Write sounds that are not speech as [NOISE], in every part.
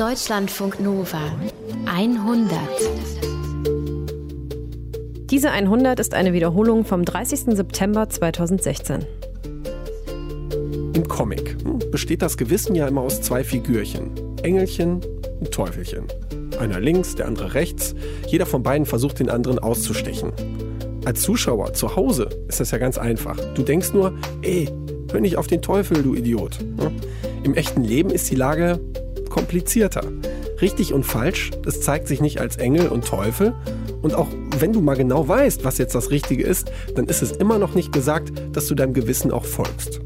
Deutschlandfunk Nova 100. Diese 100 ist eine Wiederholung vom 30. September 2016. Im Comic besteht das Gewissen ja immer aus zwei Figürchen. Engelchen und Teufelchen. Einer links, der andere rechts. Jeder von beiden versucht den anderen auszustechen. Als Zuschauer zu Hause ist das ja ganz einfach. Du denkst nur, ey, hör nicht auf den Teufel, du Idiot. Im echten Leben ist die Lage komplizierter. Richtig und falsch, das zeigt sich nicht als Engel und Teufel. Und auch wenn du mal genau weißt, was jetzt das Richtige ist, dann ist es immer noch nicht gesagt, dass du deinem Gewissen auch folgst.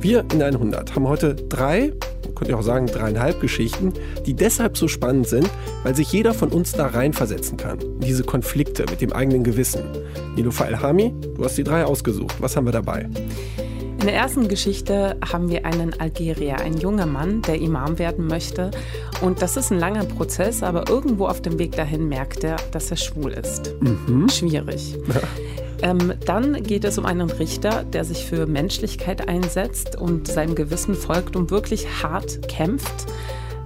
Wir in 100 haben heute drei, könnt ihr auch sagen dreieinhalb Geschichten, die deshalb so spannend sind, weil sich jeder von uns da reinversetzen kann. Diese Konflikte mit dem eigenen Gewissen. Nilofa Elhami, du hast die drei ausgesucht. Was haben wir dabei? In der ersten Geschichte haben wir einen Algerier, einen junger Mann, der Imam werden möchte. Und das ist ein langer Prozess, aber irgendwo auf dem Weg dahin merkt er, dass er schwul ist. Mhm. Schwierig. Ähm, dann geht es um einen Richter, der sich für Menschlichkeit einsetzt und seinem Gewissen folgt und wirklich hart kämpft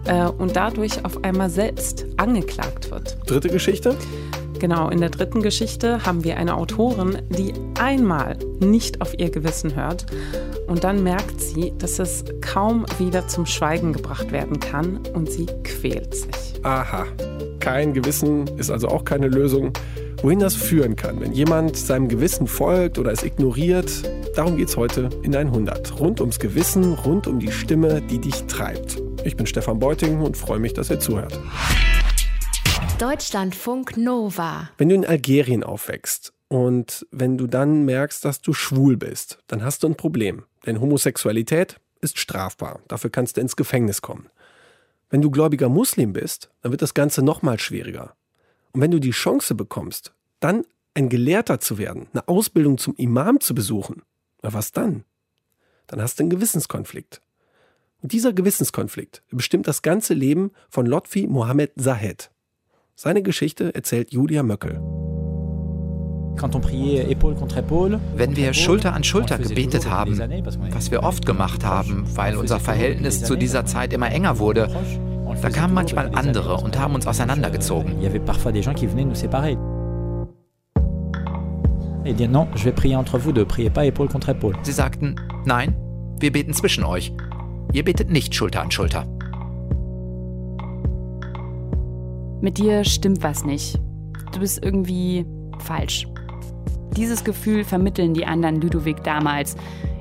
äh, und dadurch auf einmal selbst angeklagt wird. Dritte Geschichte? Genau, in der dritten Geschichte haben wir eine Autorin, die einmal nicht auf ihr Gewissen hört und dann merkt sie, dass es kaum wieder zum Schweigen gebracht werden kann und sie quält sich. Aha, kein Gewissen ist also auch keine Lösung. Wohin das führen kann, wenn jemand seinem Gewissen folgt oder es ignoriert, darum geht es heute in 100. Rund ums Gewissen, rund um die Stimme, die dich treibt. Ich bin Stefan Beuting und freue mich, dass ihr zuhört. Deutschlandfunk Nova. Wenn du in Algerien aufwächst und wenn du dann merkst, dass du schwul bist, dann hast du ein Problem. Denn Homosexualität ist strafbar. Dafür kannst du ins Gefängnis kommen. Wenn du gläubiger Muslim bist, dann wird das Ganze nochmal schwieriger. Und wenn du die Chance bekommst, dann ein Gelehrter zu werden, eine Ausbildung zum Imam zu besuchen, na was dann? Dann hast du einen Gewissenskonflikt. Und dieser Gewissenskonflikt bestimmt das ganze Leben von Lotfi Mohammed Zahed. Seine Geschichte erzählt Julia Möckel. Wenn wir Schulter an Schulter gebetet haben, was wir oft gemacht haben, weil unser Verhältnis zu dieser Zeit immer enger wurde, da kamen manchmal andere und haben uns auseinandergezogen. Sie sagten, nein, wir beten zwischen euch. Ihr betet nicht Schulter an Schulter. Mit dir stimmt was nicht. Du bist irgendwie falsch. Dieses Gefühl vermitteln die anderen Ludovic damals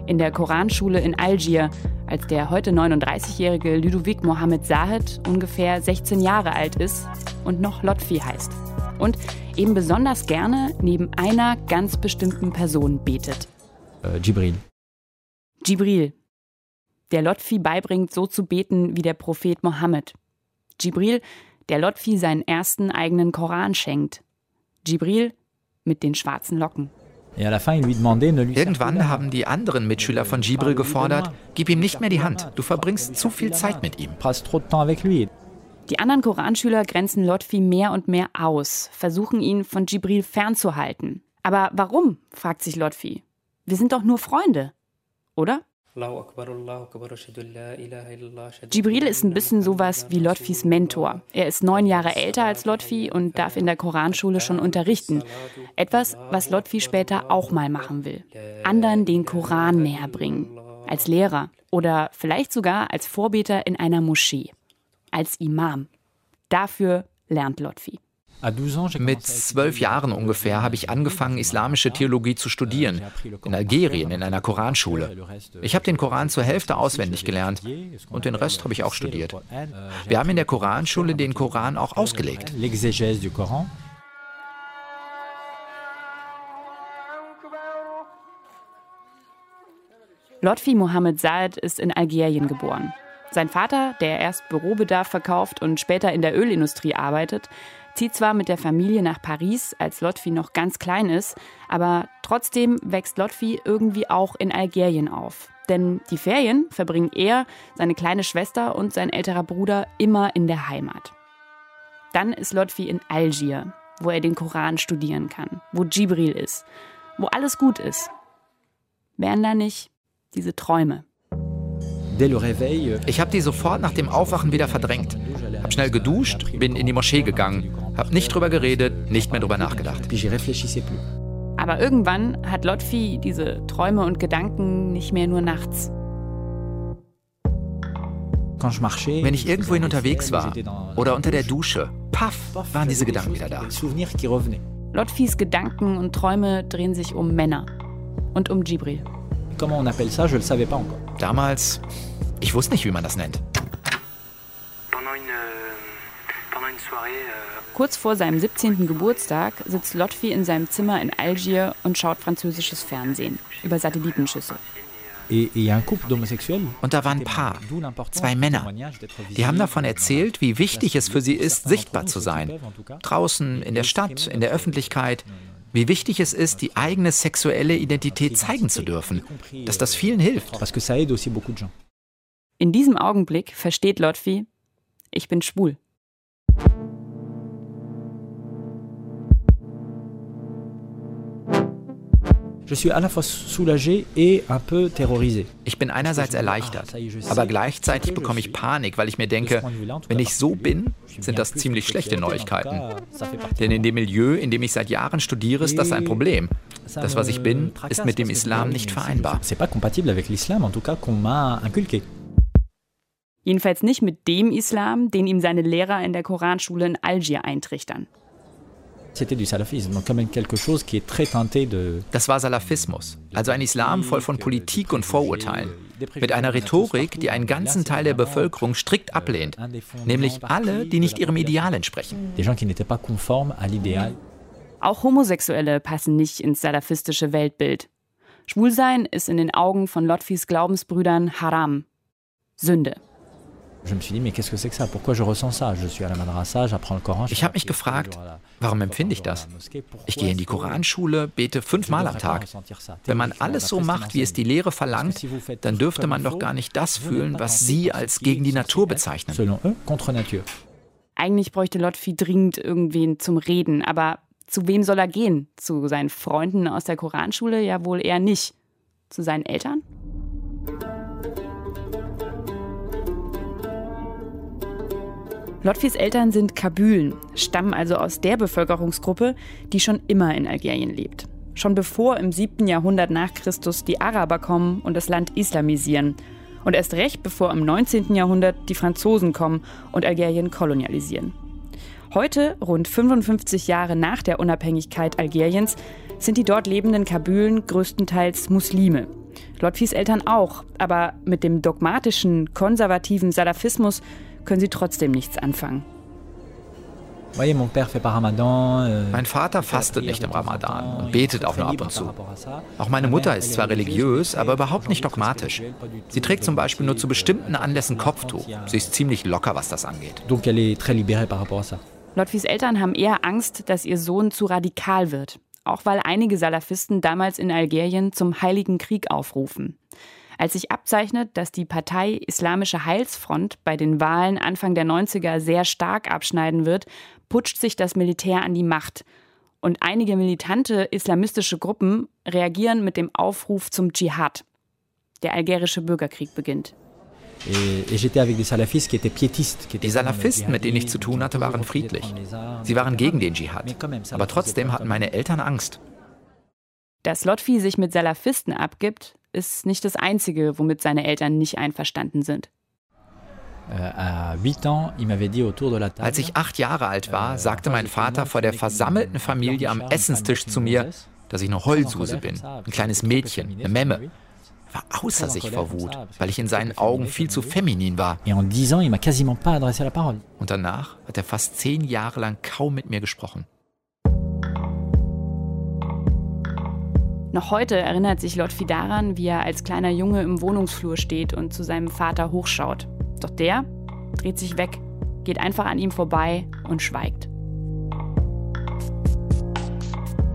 in der Koranschule in Algier, als der heute 39-jährige Ludovic Mohammed Zahed ungefähr 16 Jahre alt ist und noch Lotfi heißt. Und eben besonders gerne neben einer ganz bestimmten Person betet. Äh, Jibril. Jibril. Der Lotfi beibringt, so zu beten wie der Prophet Mohammed. Jibril der Lotfi seinen ersten eigenen Koran schenkt. Jibril mit den schwarzen Locken. Irgendwann haben die anderen Mitschüler von Jibril gefordert, gib ihm nicht mehr die Hand, du verbringst zu viel Zeit mit ihm. Die anderen Koranschüler grenzen Lotfi mehr und mehr aus, versuchen ihn von Jibril fernzuhalten. Aber warum? fragt sich Lotfi. Wir sind doch nur Freunde, oder? Jibril ist ein bisschen sowas wie Lotfis Mentor. Er ist neun Jahre älter als Lotfi und darf in der Koranschule schon unterrichten. Etwas, was Lotfi später auch mal machen will. Anderen den Koran näher bringen. Als Lehrer oder vielleicht sogar als Vorbeter in einer Moschee. Als Imam. Dafür lernt Lotfi. Mit zwölf Jahren ungefähr habe ich angefangen, islamische Theologie zu studieren, in Algerien, in einer Koranschule. Ich habe den Koran zur Hälfte auswendig gelernt und den Rest habe ich auch studiert. Wir haben in der Koranschule den Koran auch ausgelegt. Lotfi Mohammed Saad ist in Algerien geboren. Sein Vater, der erst Bürobedarf verkauft und später in der Ölindustrie arbeitet, zieht zwar mit der Familie nach Paris, als Lotfi noch ganz klein ist, aber trotzdem wächst Lotfi irgendwie auch in Algerien auf. Denn die Ferien verbringen er, seine kleine Schwester und sein älterer Bruder immer in der Heimat. Dann ist Lotfi in Algier, wo er den Koran studieren kann, wo Jibril ist, wo alles gut ist. Wären da nicht diese Träume? Ich habe die sofort nach dem Aufwachen wieder verdrängt. Hab schnell geduscht, bin in die Moschee gegangen, hab nicht drüber geredet, nicht mehr drüber nachgedacht. Aber irgendwann hat Lotfi diese Träume und Gedanken nicht mehr nur nachts. Wenn ich irgendwohin unterwegs war oder unter der Dusche, paff, waren diese Gedanken wieder da. Lotfis Gedanken und Träume drehen sich um Männer und um Jibril. Damals, ich wusste nicht, wie man das nennt. Kurz vor seinem 17. Geburtstag sitzt Lotfi in seinem Zimmer in Algier und schaut französisches Fernsehen über Satellitenschüsse. Und da war ein Paar, zwei Männer. Die haben davon erzählt, wie wichtig es für sie ist, sichtbar zu sein. Draußen, in der Stadt, in der Öffentlichkeit. Wie wichtig es ist, die eigene sexuelle Identität zeigen zu dürfen. Dass das vielen hilft. In diesem Augenblick versteht Lotfi, ich bin schwul. Ich bin einerseits erleichtert, aber gleichzeitig bekomme ich Panik, weil ich mir denke, wenn ich so bin, sind das ziemlich schlechte Neuigkeiten. Denn in dem Milieu, in dem ich seit Jahren studiere, ist das ein Problem. Das, was ich bin, ist mit dem Islam nicht vereinbar. Jedenfalls nicht mit dem Islam, den ihm seine Lehrer in der Koranschule in Algier eintrichtern. Das war Salafismus, also ein Islam voll von Politik und Vorurteilen. Mit einer Rhetorik, die einen ganzen Teil der Bevölkerung strikt ablehnt, nämlich alle, die nicht ihrem Ideal entsprechen. Auch Homosexuelle passen nicht ins salafistische Weltbild. Schwulsein ist in den Augen von Lotfis Glaubensbrüdern Haram, Sünde. Ich habe mich gefragt, warum empfinde ich das? Ich gehe in die Koranschule, bete fünfmal am Tag. Wenn man alles so macht, wie es die Lehre verlangt, dann dürfte man doch gar nicht das fühlen, was Sie als gegen die Natur bezeichnen. Eigentlich bräuchte Lotfi dringend irgendwen zum Reden, aber zu wem soll er gehen? Zu seinen Freunden aus der Koranschule? Ja wohl eher nicht. Zu seinen Eltern? Lotfis Eltern sind Kabylen, stammen also aus der Bevölkerungsgruppe, die schon immer in Algerien lebt. Schon bevor im 7. Jahrhundert nach Christus die Araber kommen und das Land islamisieren. Und erst recht bevor im 19. Jahrhundert die Franzosen kommen und Algerien kolonialisieren. Heute, rund 55 Jahre nach der Unabhängigkeit Algeriens, sind die dort lebenden Kabylen größtenteils Muslime. Lotfis Eltern auch, aber mit dem dogmatischen, konservativen Salafismus können sie trotzdem nichts anfangen. Euh, mein Vater fastet nicht im Ramadan und betet auch nur ab und zu. Auch meine Mutter ist zwar religiös, aber überhaupt nicht dogmatisch. Sie trägt zum Beispiel nur zu bestimmten Anlässen Kopftuch. Sie ist ziemlich locker, was das angeht. Lotfis Eltern haben eher Angst, dass ihr Sohn zu radikal wird. Auch weil einige Salafisten damals in Algerien zum Heiligen Krieg aufrufen. Als sich abzeichnet, dass die Partei Islamische Heilsfront bei den Wahlen Anfang der 90er sehr stark abschneiden wird, putscht sich das Militär an die Macht. Und einige militante islamistische Gruppen reagieren mit dem Aufruf zum Dschihad. Der algerische Bürgerkrieg beginnt. Die Salafisten, mit denen ich zu tun hatte, waren friedlich. Sie waren gegen den Dschihad. Aber trotzdem hatten meine Eltern Angst. Dass Lotfi sich mit Salafisten abgibt, ist nicht das Einzige, womit seine Eltern nicht einverstanden sind. Als ich acht Jahre alt war, euh, sagte mein Vater vor der versammelten Familie am Essenstisch zu mir, dass ich eine Heulsuse bin, ein kleines Mädchen, eine Memme. Er war außer sich vor Wut, weil ich in seinen Augen viel zu feminin war. Und danach hat er fast zehn Jahre lang kaum mit mir gesprochen. Noch heute erinnert sich Lotfi daran, wie er als kleiner Junge im Wohnungsflur steht und zu seinem Vater hochschaut. Doch der dreht sich weg, geht einfach an ihm vorbei und schweigt.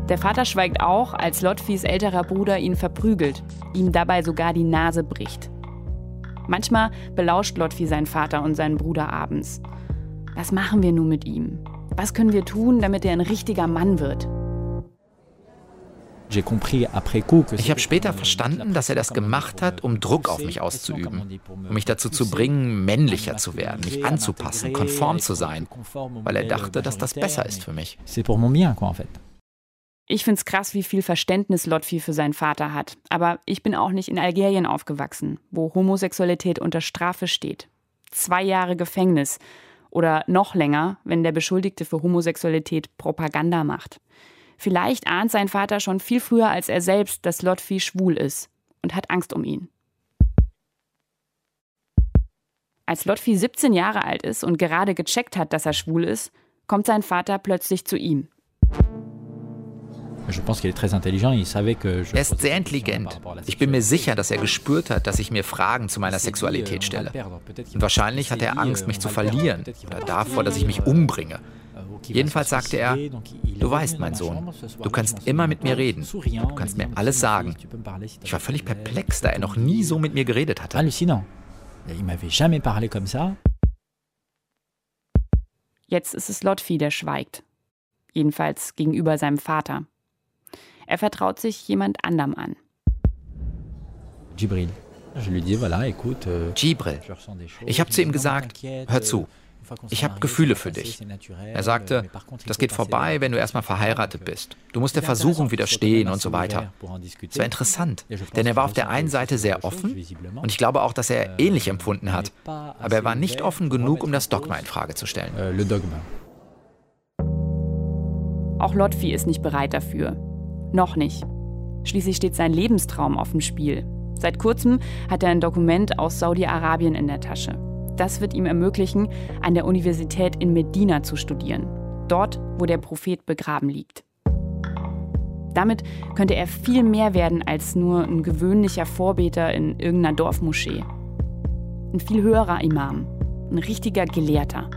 Der Vater schweigt auch, als Lotfis älterer Bruder ihn verprügelt, ihm dabei sogar die Nase bricht. Manchmal belauscht Lotfi seinen Vater und seinen Bruder abends. Was machen wir nun mit ihm? Was können wir tun, damit er ein richtiger Mann wird? Ich habe später verstanden, dass er das gemacht hat, um Druck auf mich auszuüben, um mich dazu zu bringen, männlicher zu werden, mich anzupassen, konform zu sein, weil er dachte, dass das besser ist für mich. Ich finde es krass, wie viel Verständnis Lotfi für seinen Vater hat. Aber ich bin auch nicht in Algerien aufgewachsen, wo Homosexualität unter Strafe steht. Zwei Jahre Gefängnis oder noch länger, wenn der Beschuldigte für Homosexualität Propaganda macht. Vielleicht ahnt sein Vater schon viel früher als er selbst, dass Lotfi schwul ist und hat Angst um ihn. Als Lotfi 17 Jahre alt ist und gerade gecheckt hat, dass er schwul ist, kommt sein Vater plötzlich zu ihm. Er ist sehr intelligent. Ich bin mir sicher, dass er gespürt hat, dass ich mir Fragen zu meiner Sexualität stelle. Und wahrscheinlich hat er Angst, mich zu verlieren oder davor, dass ich mich umbringe. Jedenfalls sagte er, du weißt, mein Sohn, du kannst immer mit mir reden, du kannst mir alles sagen. Ich war völlig perplex, da er noch nie so mit mir geredet hatte. Jetzt ist es Lotfi, der schweigt. Jedenfalls gegenüber seinem Vater. Er vertraut sich jemand anderem an. Jibril. Jibril. Ich habe zu ihm gesagt, hör zu, ich habe Gefühle für dich. Er sagte, das geht vorbei, wenn du erstmal verheiratet bist. Du musst der Versuchung widerstehen und so weiter. Es war interessant, denn er war auf der einen Seite sehr offen und ich glaube auch, dass er ähnlich empfunden hat. Aber er war nicht offen genug, um das Dogma in Frage zu stellen. Auch Lotfi ist nicht bereit dafür. Noch nicht. Schließlich steht sein Lebenstraum auf dem Spiel. Seit kurzem hat er ein Dokument aus Saudi-Arabien in der Tasche. Das wird ihm ermöglichen, an der Universität in Medina zu studieren. Dort, wo der Prophet begraben liegt. Damit könnte er viel mehr werden als nur ein gewöhnlicher Vorbeter in irgendeiner Dorfmoschee. Ein viel höherer Imam, ein richtiger Gelehrter.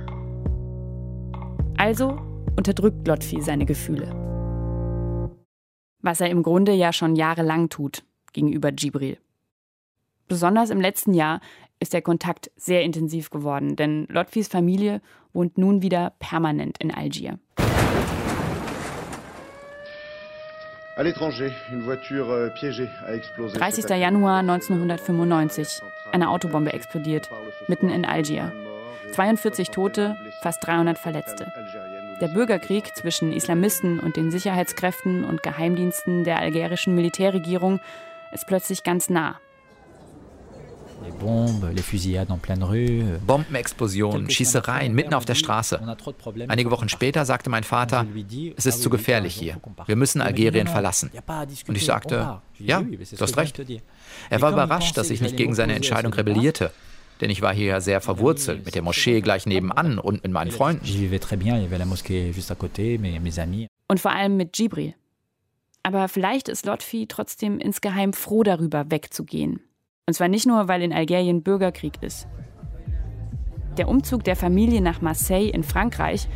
Also unterdrückt Lotfi seine Gefühle. Was er im Grunde ja schon jahrelang tut gegenüber Jibril. Besonders im letzten Jahr ist der Kontakt sehr intensiv geworden, denn Lotfis Familie wohnt nun wieder permanent in Algier. 30. Euh, Januar 1995. Eine Autobombe explodiert, mitten in Algier. 42 Tote, fast 300 Verletzte. Der Bürgerkrieg zwischen Islamisten und den Sicherheitskräften und Geheimdiensten der algerischen Militärregierung ist plötzlich ganz nah. Bombenexplosionen, Schießereien mitten auf der Straße. Einige Wochen später sagte mein Vater, es ist zu gefährlich hier. Wir müssen Algerien verlassen. Und ich sagte, ja, du hast recht. Er war überrascht, dass ich nicht gegen seine Entscheidung rebellierte. Denn ich war hier ja sehr verwurzelt, mit der Moschee gleich nebenan und mit meinen Freunden. Und vor allem mit Jibril. Aber vielleicht ist Lotfi trotzdem insgeheim froh darüber, wegzugehen. Und zwar nicht nur, weil in Algerien Bürgerkrieg ist. Der Umzug der Familie nach Marseille in Frankreich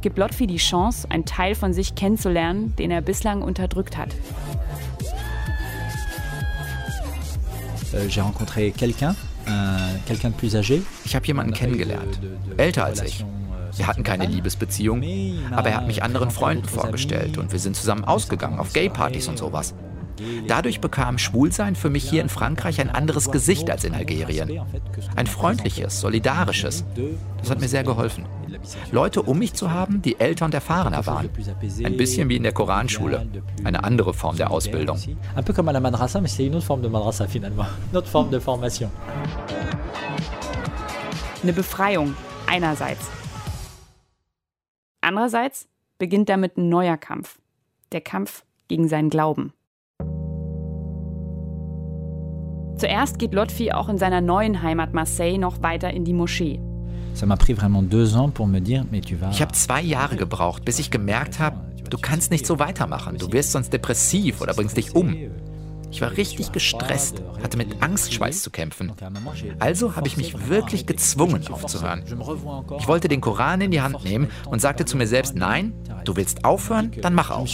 gibt Lotfi die Chance, einen Teil von sich kennenzulernen, den er bislang unterdrückt hat. Euh, j'ai rencontré quelqu'un, quelqu'un de plus âgé. Ich habe jemanden kennengelernt, älter als ich. Wir hatten keine Liebesbeziehung, aber er hat mich anderen Freunden vorgestellt und wir sind zusammen ausgegangen auf Gay-Partys und sowas. Dadurch bekam Schwulsein für mich hier in Frankreich ein anderes Gesicht als in Algerien. Ein freundliches, solidarisches. Das hat mir sehr geholfen. Leute um mich zu haben, die älter und erfahrener waren. Ein bisschen wie in der Koranschule. Eine andere Form der Ausbildung. Ein peu comme à la madrasa, mais c'est une autre forme de madrasa finalement. Une autre forme de formation. Eine Befreiung einerseits. Andererseits beginnt damit ein neuer Kampf. Der Kampf gegen seinen Glauben. Zuerst geht Lotfi auch in seiner neuen Heimat Marseille noch weiter in die Moschee. Ich habe zwei Jahre gebraucht, bis ich gemerkt habe, du kannst nicht so weitermachen. Du wirst sonst depressiv oder bringst dich um. Ich war richtig gestresst, hatte mit Angstschweiß zu kämpfen. Also habe ich mich wirklich gezwungen aufzuhören. Ich wollte den Koran in die Hand nehmen und sagte zu mir selbst, nein, du willst aufhören, dann mach auf.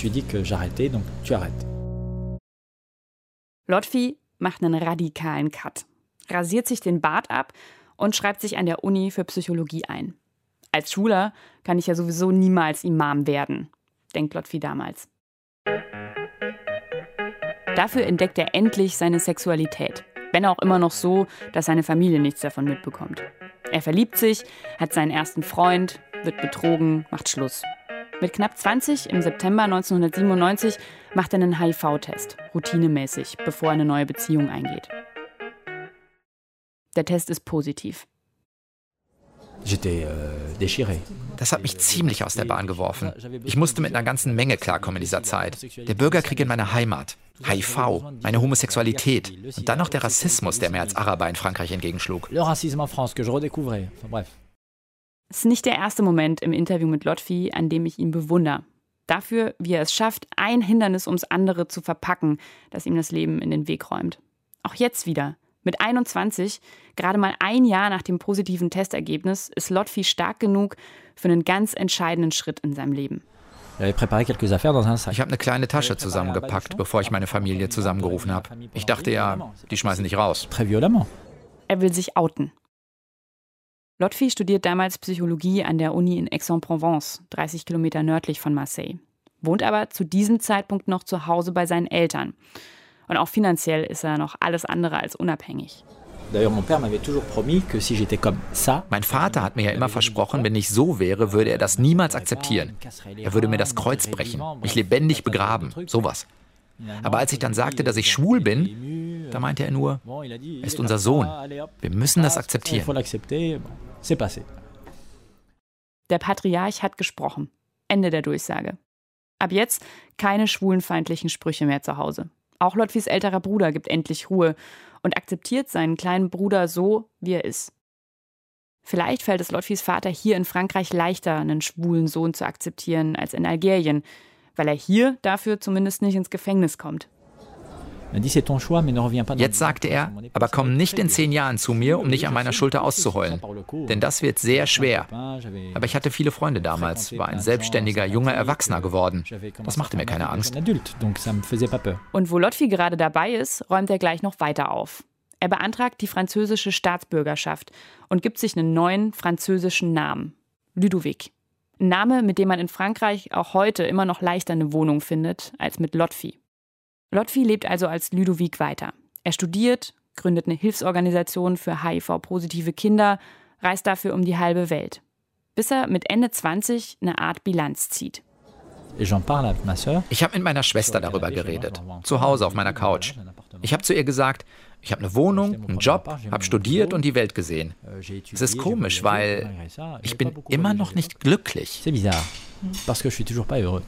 Lotfi macht einen radikalen Cut, rasiert sich den Bart ab und schreibt sich an der Uni für Psychologie ein. Als Schüler kann ich ja sowieso niemals Imam werden, denkt Lotfi damals. Dafür entdeckt er endlich seine Sexualität. Wenn auch immer noch so, dass seine Familie nichts davon mitbekommt. Er verliebt sich, hat seinen ersten Freund, wird betrogen, macht Schluss. Mit knapp 20 im September 1997 macht er einen HIV-Test, routinemäßig, bevor er eine neue Beziehung eingeht. Der Test ist positiv. Euh, das hat mich ziemlich aus der Bahn geworfen. Ich musste mit einer ganzen Menge klarkommen in dieser Zeit. Der Bürgerkrieg in meiner Heimat, HIV, meine Homosexualität und dann noch der Rassismus, der mir als Araber in Frankreich entgegenschlug. Es ist nicht der erste Moment im Interview mit Lotfi, an dem ich ihn bewundere. Dafür, wie er es schafft, ein Hindernis ums andere zu verpacken, das ihm das Leben in den Weg räumt. Auch jetzt wieder. Mit 21, gerade mal ein Jahr nach dem positiven Testergebnis, ist Lotfi stark genug für einen ganz entscheidenden Schritt in seinem Leben. Ich habe eine kleine Tasche zusammengepackt, bevor ich meine Familie zusammengerufen habe. Ich dachte ja, die schmeißen dich raus. Er will sich outen. Lotfi studiert damals Psychologie an der Uni in Aix-en-Provence, 30 Kilometer nördlich von Marseille. Wohnt aber zu diesem Zeitpunkt noch zu Hause bei seinen Eltern. Und auch finanziell ist er noch alles andere als unabhängig. Mein Vater hat mir ja immer versprochen, wenn ich so wäre, würde er das niemals akzeptieren. Er würde mir das Kreuz brechen, mich lebendig begraben, sowas. Aber als ich dann sagte, dass ich schwul bin, da meinte er nur, er ist unser Sohn. Wir müssen das akzeptieren. Der Patriarch hat gesprochen. Ende der Durchsage. Ab jetzt keine schwulenfeindlichen Sprüche mehr zu Hause. Auch Lotfis älterer Bruder gibt endlich Ruhe und akzeptiert seinen kleinen Bruder so, wie er ist. Vielleicht fällt es Lotfis Vater hier in Frankreich leichter, einen schwulen Sohn zu akzeptieren, als in Algerien, weil er hier dafür zumindest nicht ins Gefängnis kommt. Jetzt sagte er, aber komm nicht in zehn Jahren zu mir, um nicht an meiner Schulter auszuheulen. Denn das wird sehr schwer. Aber ich hatte viele Freunde damals, war ein selbstständiger, junger Erwachsener geworden. Das machte mir keine Angst. Und wo Lotfi gerade dabei ist, räumt er gleich noch weiter auf. Er beantragt die französische Staatsbürgerschaft und gibt sich einen neuen französischen Namen. Ludovic. Ein Name, mit dem man in Frankreich auch heute immer noch leichter eine Wohnung findet als mit Lotfi. Lotfi lebt also als Ludovic weiter. Er studiert, gründet eine Hilfsorganisation für HIV-positive Kinder, reist dafür um die halbe Welt. Bis er mit Ende 20 eine Art Bilanz zieht. Ich habe mit meiner Schwester darüber geredet, zu Hause auf meiner Couch. Ich habe zu ihr gesagt, ich habe eine Wohnung, einen Job, habe studiert und die Welt gesehen. Es ist komisch, weil ich bin immer noch nicht glücklich. C'est bizarre, parce que je suis toujours pas heureux.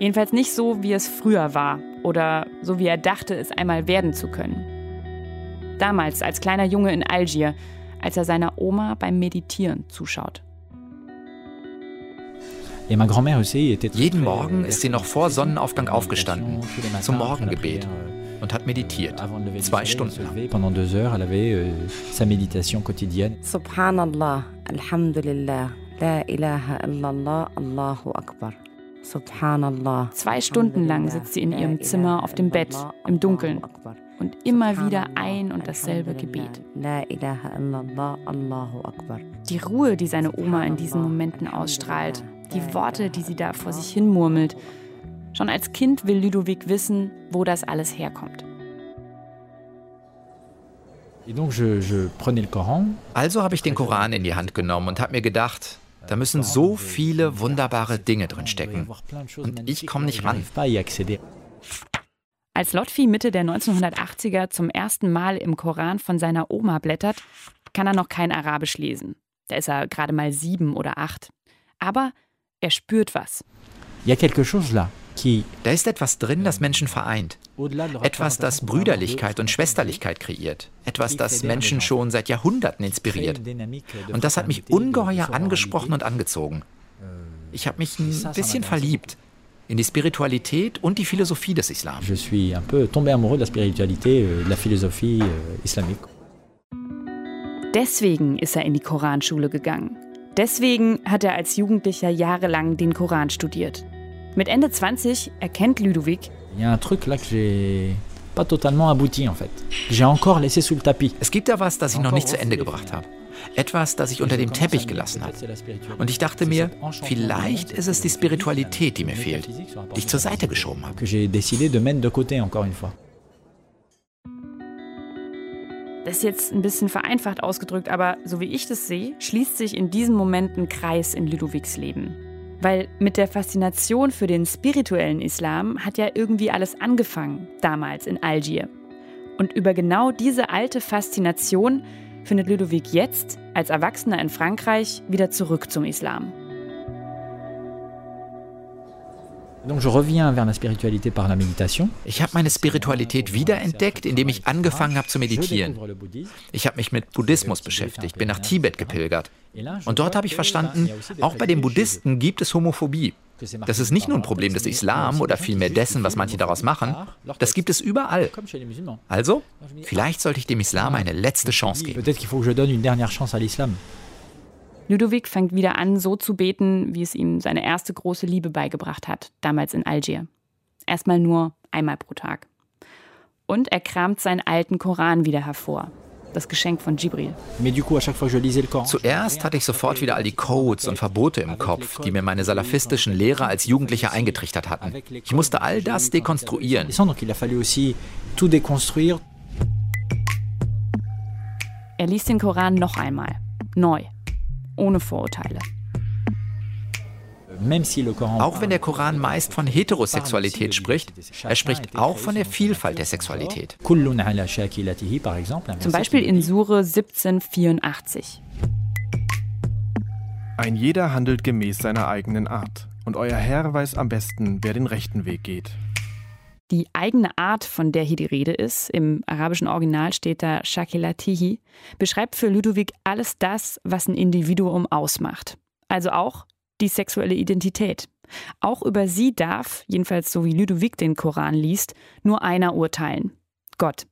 Jedenfalls nicht so, wie es früher war oder so, wie er dachte, es einmal werden zu können. Damals als kleiner Junge in Algier, als er seiner Oma beim Meditieren zuschaut. Jeden Morgen ist sie noch vor Sonnenaufgang aufgestanden, zum Morgengebet und hat meditiert. Zwei Stunden lang. Euh, Subhanallah, Alhamdulillah, La ilaha illallah, Allahu Akbar. Subhanallah. Zwei Stunden lang sitzt sie in ihrem Zimmer auf dem Bett, im Dunkeln und immer wieder ein und dasselbe Gebet. Die Ruhe, die seine Oma in diesen Momenten ausstrahlt, die Worte, die sie da vor sich hin murmelt. Schon als Kind will Ludovic wissen, wo das alles herkommt. Also habe ich den Koran in die Hand genommen und habe mir gedacht, da müssen so viele wunderbare Dinge drin stecken. Und ich komme nicht ran. Als Lotfi Mitte der 1980er zum ersten Mal im Koran von seiner Oma blättert, kann er noch kein Arabisch lesen. Da ist er gerade mal sieben oder acht. Aber er spürt was. Da ist etwas drin, das Menschen vereint. Etwas, das Brüderlichkeit und Schwesterlichkeit kreiert. Etwas, das Menschen schon seit Jahrhunderten inspiriert. Und das hat mich ungeheuer angesprochen und angezogen. Ich habe mich ein bisschen verliebt in die Spiritualität und die Philosophie des Islam. Je suis un peu tombé amoureux de la spiritualité, euh, de la philosophie euh, islamique. Deswegen ist er in die Koranschule gegangen. Deswegen hat er als Jugendlicher jahrelang den Koran studiert. Mit Ende 20 erkennt Ludovic, Es gibt da was, das ich noch nicht zu Ende gebracht habe. Etwas, das ich unter dem Teppich gelassen habe. Und ich dachte mir, vielleicht ist es die Spiritualität, die mir fehlt, die ich zur Seite geschoben habe. Das ist jetzt ein bisschen vereinfacht ausgedrückt, aber so wie ich das sehe, schließt sich in diesem Moment ein Kreis in Ludovics Leben. Weil mit der Faszination für den spirituellen Islam hat ja irgendwie alles angefangen, damals in Algier. Und über genau diese alte Faszination findet Ludovic jetzt, als Erwachsener in Frankreich, wieder zurück zum Islam. Ich habe meine Spiritualität wiederentdeckt, indem ich angefangen habe zu meditieren. Ich habe mich mit Buddhismus beschäftigt, bin nach Tibet gepilgert. Und dort habe ich verstanden, auch bei den Buddhisten gibt es Homophobie. Das ist nicht nur ein Problem des Islam oder vielmehr dessen, was manche daraus machen. Das gibt es überall. Also, vielleicht sollte ich dem Islam eine letzte Chance geben. Ludovic fängt wieder an, so zu beten, wie es ihm seine erste große Liebe beigebracht hat, damals in Algier. Erstmal nur einmal pro Tag. Und er kramt seinen alten Koran wieder hervor. Das Geschenk von Jibril. Zuerst hatte ich sofort wieder all die Codes und Verbote im Kopf, die mir meine salafistischen Lehrer als Jugendlicher eingetrichtert hatten. Ich musste all das dekonstruieren. Er liest den Koran noch einmal. Neu ohne Vorurteile. Auch wenn der Koran meist von Heterosexualität spricht, er spricht auch von der Vielfalt der Sexualität. Zum Beispiel in Sure 1784. Ein jeder handelt gemäß seiner eigenen Art, und euer Herr weiß am besten, wer den rechten Weg geht. Die eigene Art, von der hier die Rede ist, im arabischen Original steht da Shakilatihi, beschreibt für Ludovic alles das, was ein Individuum ausmacht. Also auch die sexuelle Identität. Auch über sie darf, jedenfalls so wie Ludovic den Koran liest, nur einer urteilen. Gott.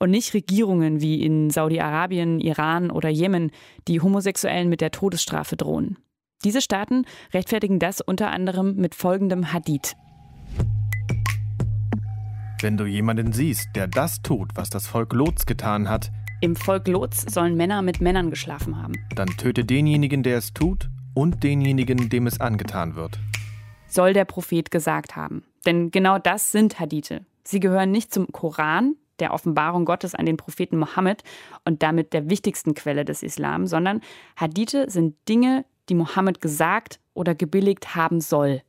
Und nicht Regierungen wie in Saudi-Arabien, Iran oder Jemen, die Homosexuellen mit der Todesstrafe drohen. Diese Staaten rechtfertigen das unter anderem mit folgendem Hadith. Wenn du jemanden siehst, der das tut, was das Volk Lots getan hat, im Volk Lots sollen Männer mit Männern geschlafen haben. Dann töte denjenigen, der es tut, und denjenigen, dem es angetan wird. Soll der Prophet gesagt haben. Denn genau das sind Hadithe. Sie gehören nicht zum Koran, der Offenbarung Gottes an den Propheten Mohammed und damit der wichtigsten Quelle des Islam, sondern Hadithe sind Dinge, die Mohammed gesagt oder gebilligt haben soll.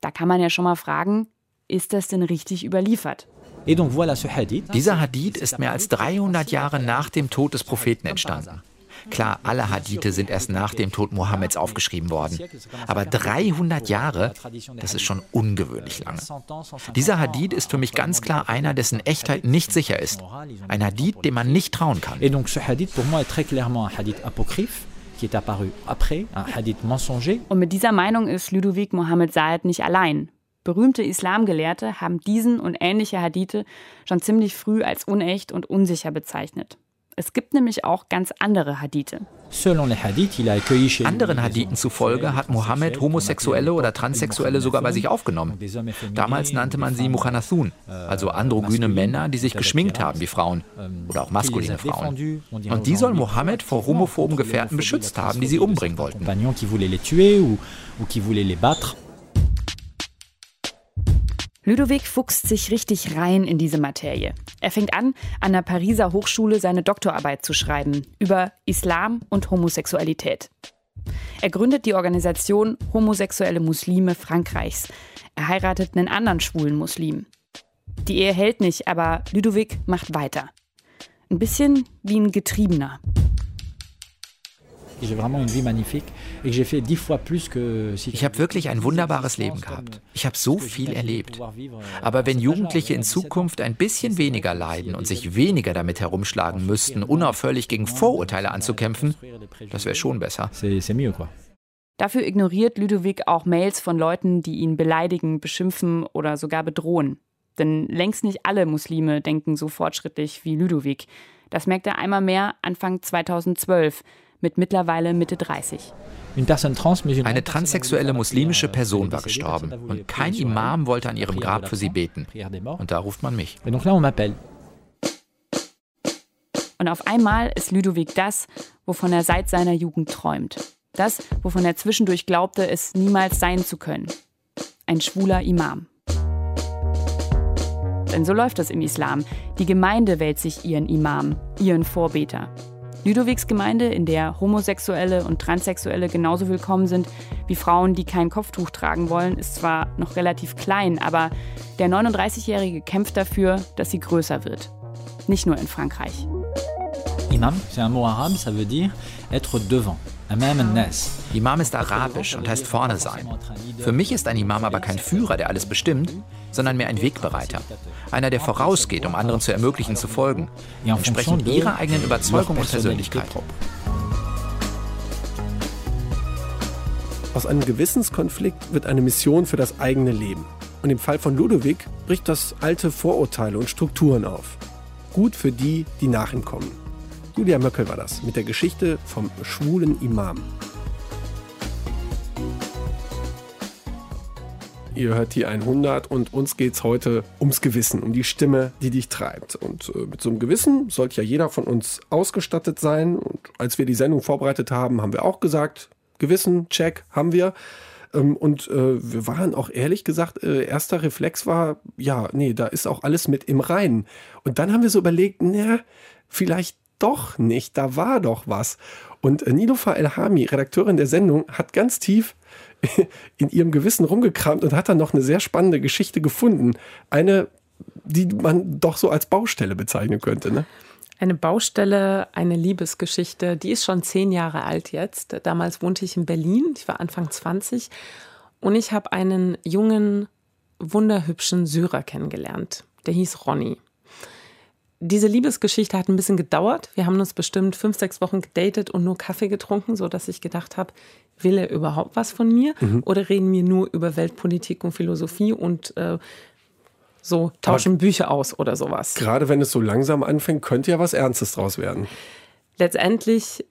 Da kann man ja schon mal fragen, ist das denn richtig überliefert? Dieser Hadith ist mehr als 300 Jahre nach dem Tod des Propheten entstanden. Klar, alle Hadithe sind erst nach dem Tod Mohammeds aufgeschrieben worden. Aber 300 Jahre, das ist schon ungewöhnlich lange. Dieser Hadith ist für mich ganz klar einer, dessen Echtheit nicht sicher ist. Ein Hadith, dem man nicht trauen kann. Und mit dieser Meinung ist Ludovic Mohammed Saad nicht allein. Berühmte Islamgelehrte haben diesen und ähnliche Hadithe schon ziemlich früh als unecht und unsicher bezeichnet. Es gibt nämlich auch ganz andere Hadithe. Anderen Hadithen zufolge hat Mohammed Homosexuelle oder Transsexuelle sogar bei sich aufgenommen. Damals nannte man sie Mukhanathun, also androgyne Männer, die sich geschminkt haben wie Frauen oder auch maskuline Frauen. Und die soll Mohammed vor homophoben Gefährten beschützt haben, die sie umbringen wollten. Ludovic fuchst sich richtig rein in diese Materie. Er fängt an, an der Pariser Hochschule seine Doktorarbeit zu schreiben über Islam und Homosexualität. Er gründet die Organisation Homosexuelle Muslime Frankreichs. Er heiratet einen anderen schwulen Muslim. Die Ehe hält nicht, aber Ludovic macht weiter. Ein bisschen wie ein Getriebener. Ich habe wirklich ein wunderbares Leben gehabt. Ich habe so viel erlebt. Aber wenn Jugendliche in Zukunft ein bisschen weniger leiden und sich weniger damit herumschlagen müssten, unaufhörlich gegen Vorurteile anzukämpfen, das wäre schon besser. Dafür ignoriert Ludovic auch Mails von Leuten, die ihn beleidigen, beschimpfen oder sogar bedrohen. Denn längst nicht alle Muslime denken so fortschrittlich wie Ludovic. Das merkt er einmal mehr Anfang 2012 mit mittlerweile Mitte 30. Eine transsexuelle muslimische Person war gestorben und kein Imam wollte an ihrem Grab für sie beten. Und da ruft man mich. Und auf einmal ist Ludovic das, wovon er seit seiner Jugend träumt. Das, wovon er zwischendurch glaubte, es niemals sein zu können. Ein schwuler Imam. Denn so läuft das im Islam. Die Gemeinde wählt sich ihren Imam, ihren Vorbeter. Ludovics Gemeinde, in der Homosexuelle und Transsexuelle genauso willkommen sind wie Frauen, die kein Kopftuch tragen wollen, ist zwar noch relativ klein, aber der 39-Jährige kämpft dafür, dass sie größer wird. Nicht nur in Frankreich. Imam, c'est un mot arabe, ça veut dire être devant. Imam ist arabisch und heißt vorne sein. Für mich ist ein Imam aber kein Führer, der alles bestimmt, sondern mehr ein Wegbereiter. Einer, der vorausgeht, um anderen zu ermöglichen, zu folgen, entsprechend ihrer eigenen Überzeugung und Persönlichkeit. Aus einem Gewissenskonflikt wird eine Mission für das eigene Leben. Und im Fall von Ludovic bricht das alte Vorurteile und Strukturen auf. Gut für die, die nach ihm kommen. Julia Möckel war das mit der Geschichte vom schwulen Imam. Ihr hört die 100 und uns geht es heute ums Gewissen, um die Stimme, die dich treibt. Und äh, mit so einem Gewissen sollte ja jeder von uns ausgestattet sein. Und als wir die Sendung vorbereitet haben, haben wir auch gesagt, Gewissen, check, haben wir. Ähm, und äh, wir waren auch ehrlich gesagt, äh, erster Reflex war, ja, nee, da ist auch alles mit im Reinen. Und dann haben wir so überlegt, naja, vielleicht doch nicht, da war doch was. Und äh, Nilofa Elhami, Redakteurin der Sendung, hat ganz tief [LAUGHS] in ihrem Gewissen rumgekramt und hat dann noch eine sehr spannende Geschichte gefunden. Eine, die man doch so als Baustelle bezeichnen könnte. Ne? Eine Baustelle, eine Liebesgeschichte, die ist schon zehn Jahre alt jetzt. Damals wohnte ich in Berlin, ich war Anfang 20 und ich habe einen jungen, wunderhübschen Syrer kennengelernt. Der hieß Ronny diese Liebesgeschichte hat ein bisschen gedauert. Wir haben uns bestimmt fünf, sechs Wochen gedatet und nur Kaffee getrunken, so dass ich gedacht habe, will er überhaupt was von mir mhm. oder reden wir nur über Weltpolitik und Philosophie und äh, so tauschen Aber Bücher aus oder sowas. Gerade wenn es so langsam anfängt, könnte ja was Ernstes draus werden. Letztendlich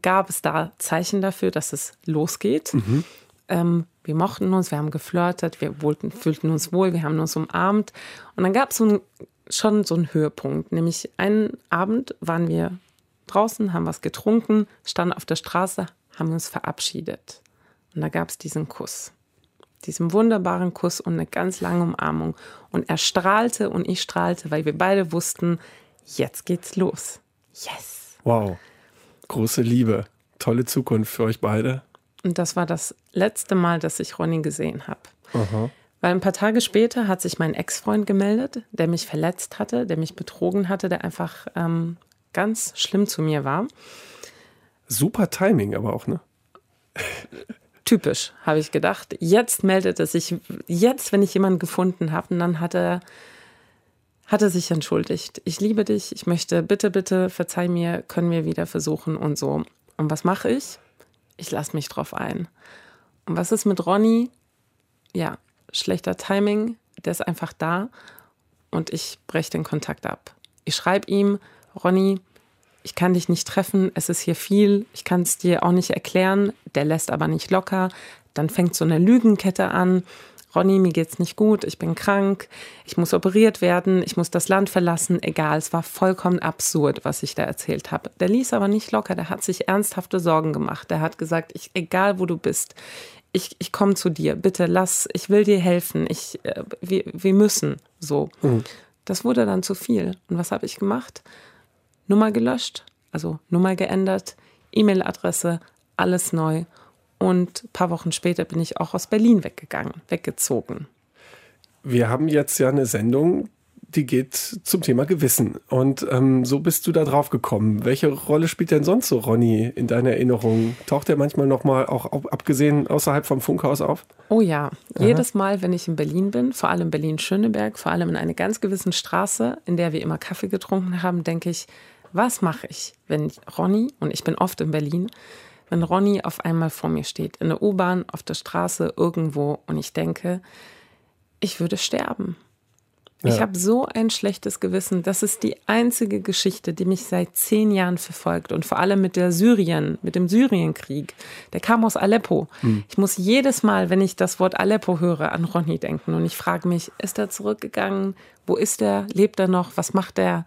gab es da Zeichen dafür, dass es losgeht. Mhm. Ähm, wir mochten uns, wir haben geflirtet, wir wollten, fühlten uns wohl, wir haben uns umarmt. Und dann gab es so ein schon so ein Höhepunkt. Nämlich einen Abend waren wir draußen, haben was getrunken, standen auf der Straße, haben uns verabschiedet. Und da gab es diesen Kuss. Diesen wunderbaren Kuss und eine ganz lange Umarmung. Und er strahlte und ich strahlte, weil wir beide wussten, jetzt geht's los. Yes. Wow. Große Liebe. Tolle Zukunft für euch beide. Und das war das letzte Mal, dass ich Ronny gesehen habe. Weil ein paar Tage später hat sich mein Ex-Freund gemeldet, der mich verletzt hatte, der mich betrogen hatte, der einfach ähm, ganz schlimm zu mir war. Super Timing aber auch, ne? Typisch, habe ich gedacht. Jetzt meldet er sich, jetzt, wenn ich jemanden gefunden habe, und dann hat er, hat er sich entschuldigt. Ich liebe dich, ich möchte, bitte, bitte, verzeih mir, können wir wieder versuchen und so. Und was mache ich? Ich lasse mich drauf ein. Und was ist mit Ronny? Ja, schlechter Timing, der ist einfach da und ich breche den Kontakt ab. Ich schreibe ihm, Ronny, ich kann dich nicht treffen, es ist hier viel, ich kann es dir auch nicht erklären, der lässt aber nicht locker. Dann fängt so eine Lügenkette an. Ronny, mir geht's nicht gut, ich bin krank, ich muss operiert werden, ich muss das Land verlassen, egal, es war vollkommen absurd, was ich da erzählt habe. Der ließ aber nicht locker, der hat sich ernsthafte Sorgen gemacht. Der hat gesagt, ich, egal wo du bist, ich, ich komme zu dir, bitte lass, ich will dir helfen, ich, äh, wir, wir müssen so. Mhm. Das wurde dann zu viel. Und was habe ich gemacht? Nummer gelöscht, also Nummer geändert, E-Mail-Adresse, alles neu. Und ein paar Wochen später bin ich auch aus Berlin weggegangen, weggezogen. Wir haben jetzt ja eine Sendung, die geht zum Thema Gewissen. Und ähm, so bist du da drauf gekommen. Welche Rolle spielt denn sonst so Ronny in deiner Erinnerung? Taucht er manchmal nochmal auch abgesehen außerhalb vom Funkhaus auf? Oh ja, Aha. jedes Mal, wenn ich in Berlin bin, vor allem Berlin-Schöneberg, vor allem in einer ganz gewissen Straße, in der wir immer Kaffee getrunken haben, denke ich, was mache ich, wenn Ronny, und ich bin oft in Berlin, wenn Ronny auf einmal vor mir steht, in der U-Bahn, auf der Straße, irgendwo, und ich denke, ich würde sterben. Ich habe so ein schlechtes Gewissen. Das ist die einzige Geschichte, die mich seit zehn Jahren verfolgt. Und vor allem mit der Syrien, mit dem Syrienkrieg. Der kam aus Aleppo. Hm. Ich muss jedes Mal, wenn ich das Wort Aleppo höre, an Ronny denken. Und ich frage mich, ist er zurückgegangen? Wo ist er? Lebt er noch? Was macht er?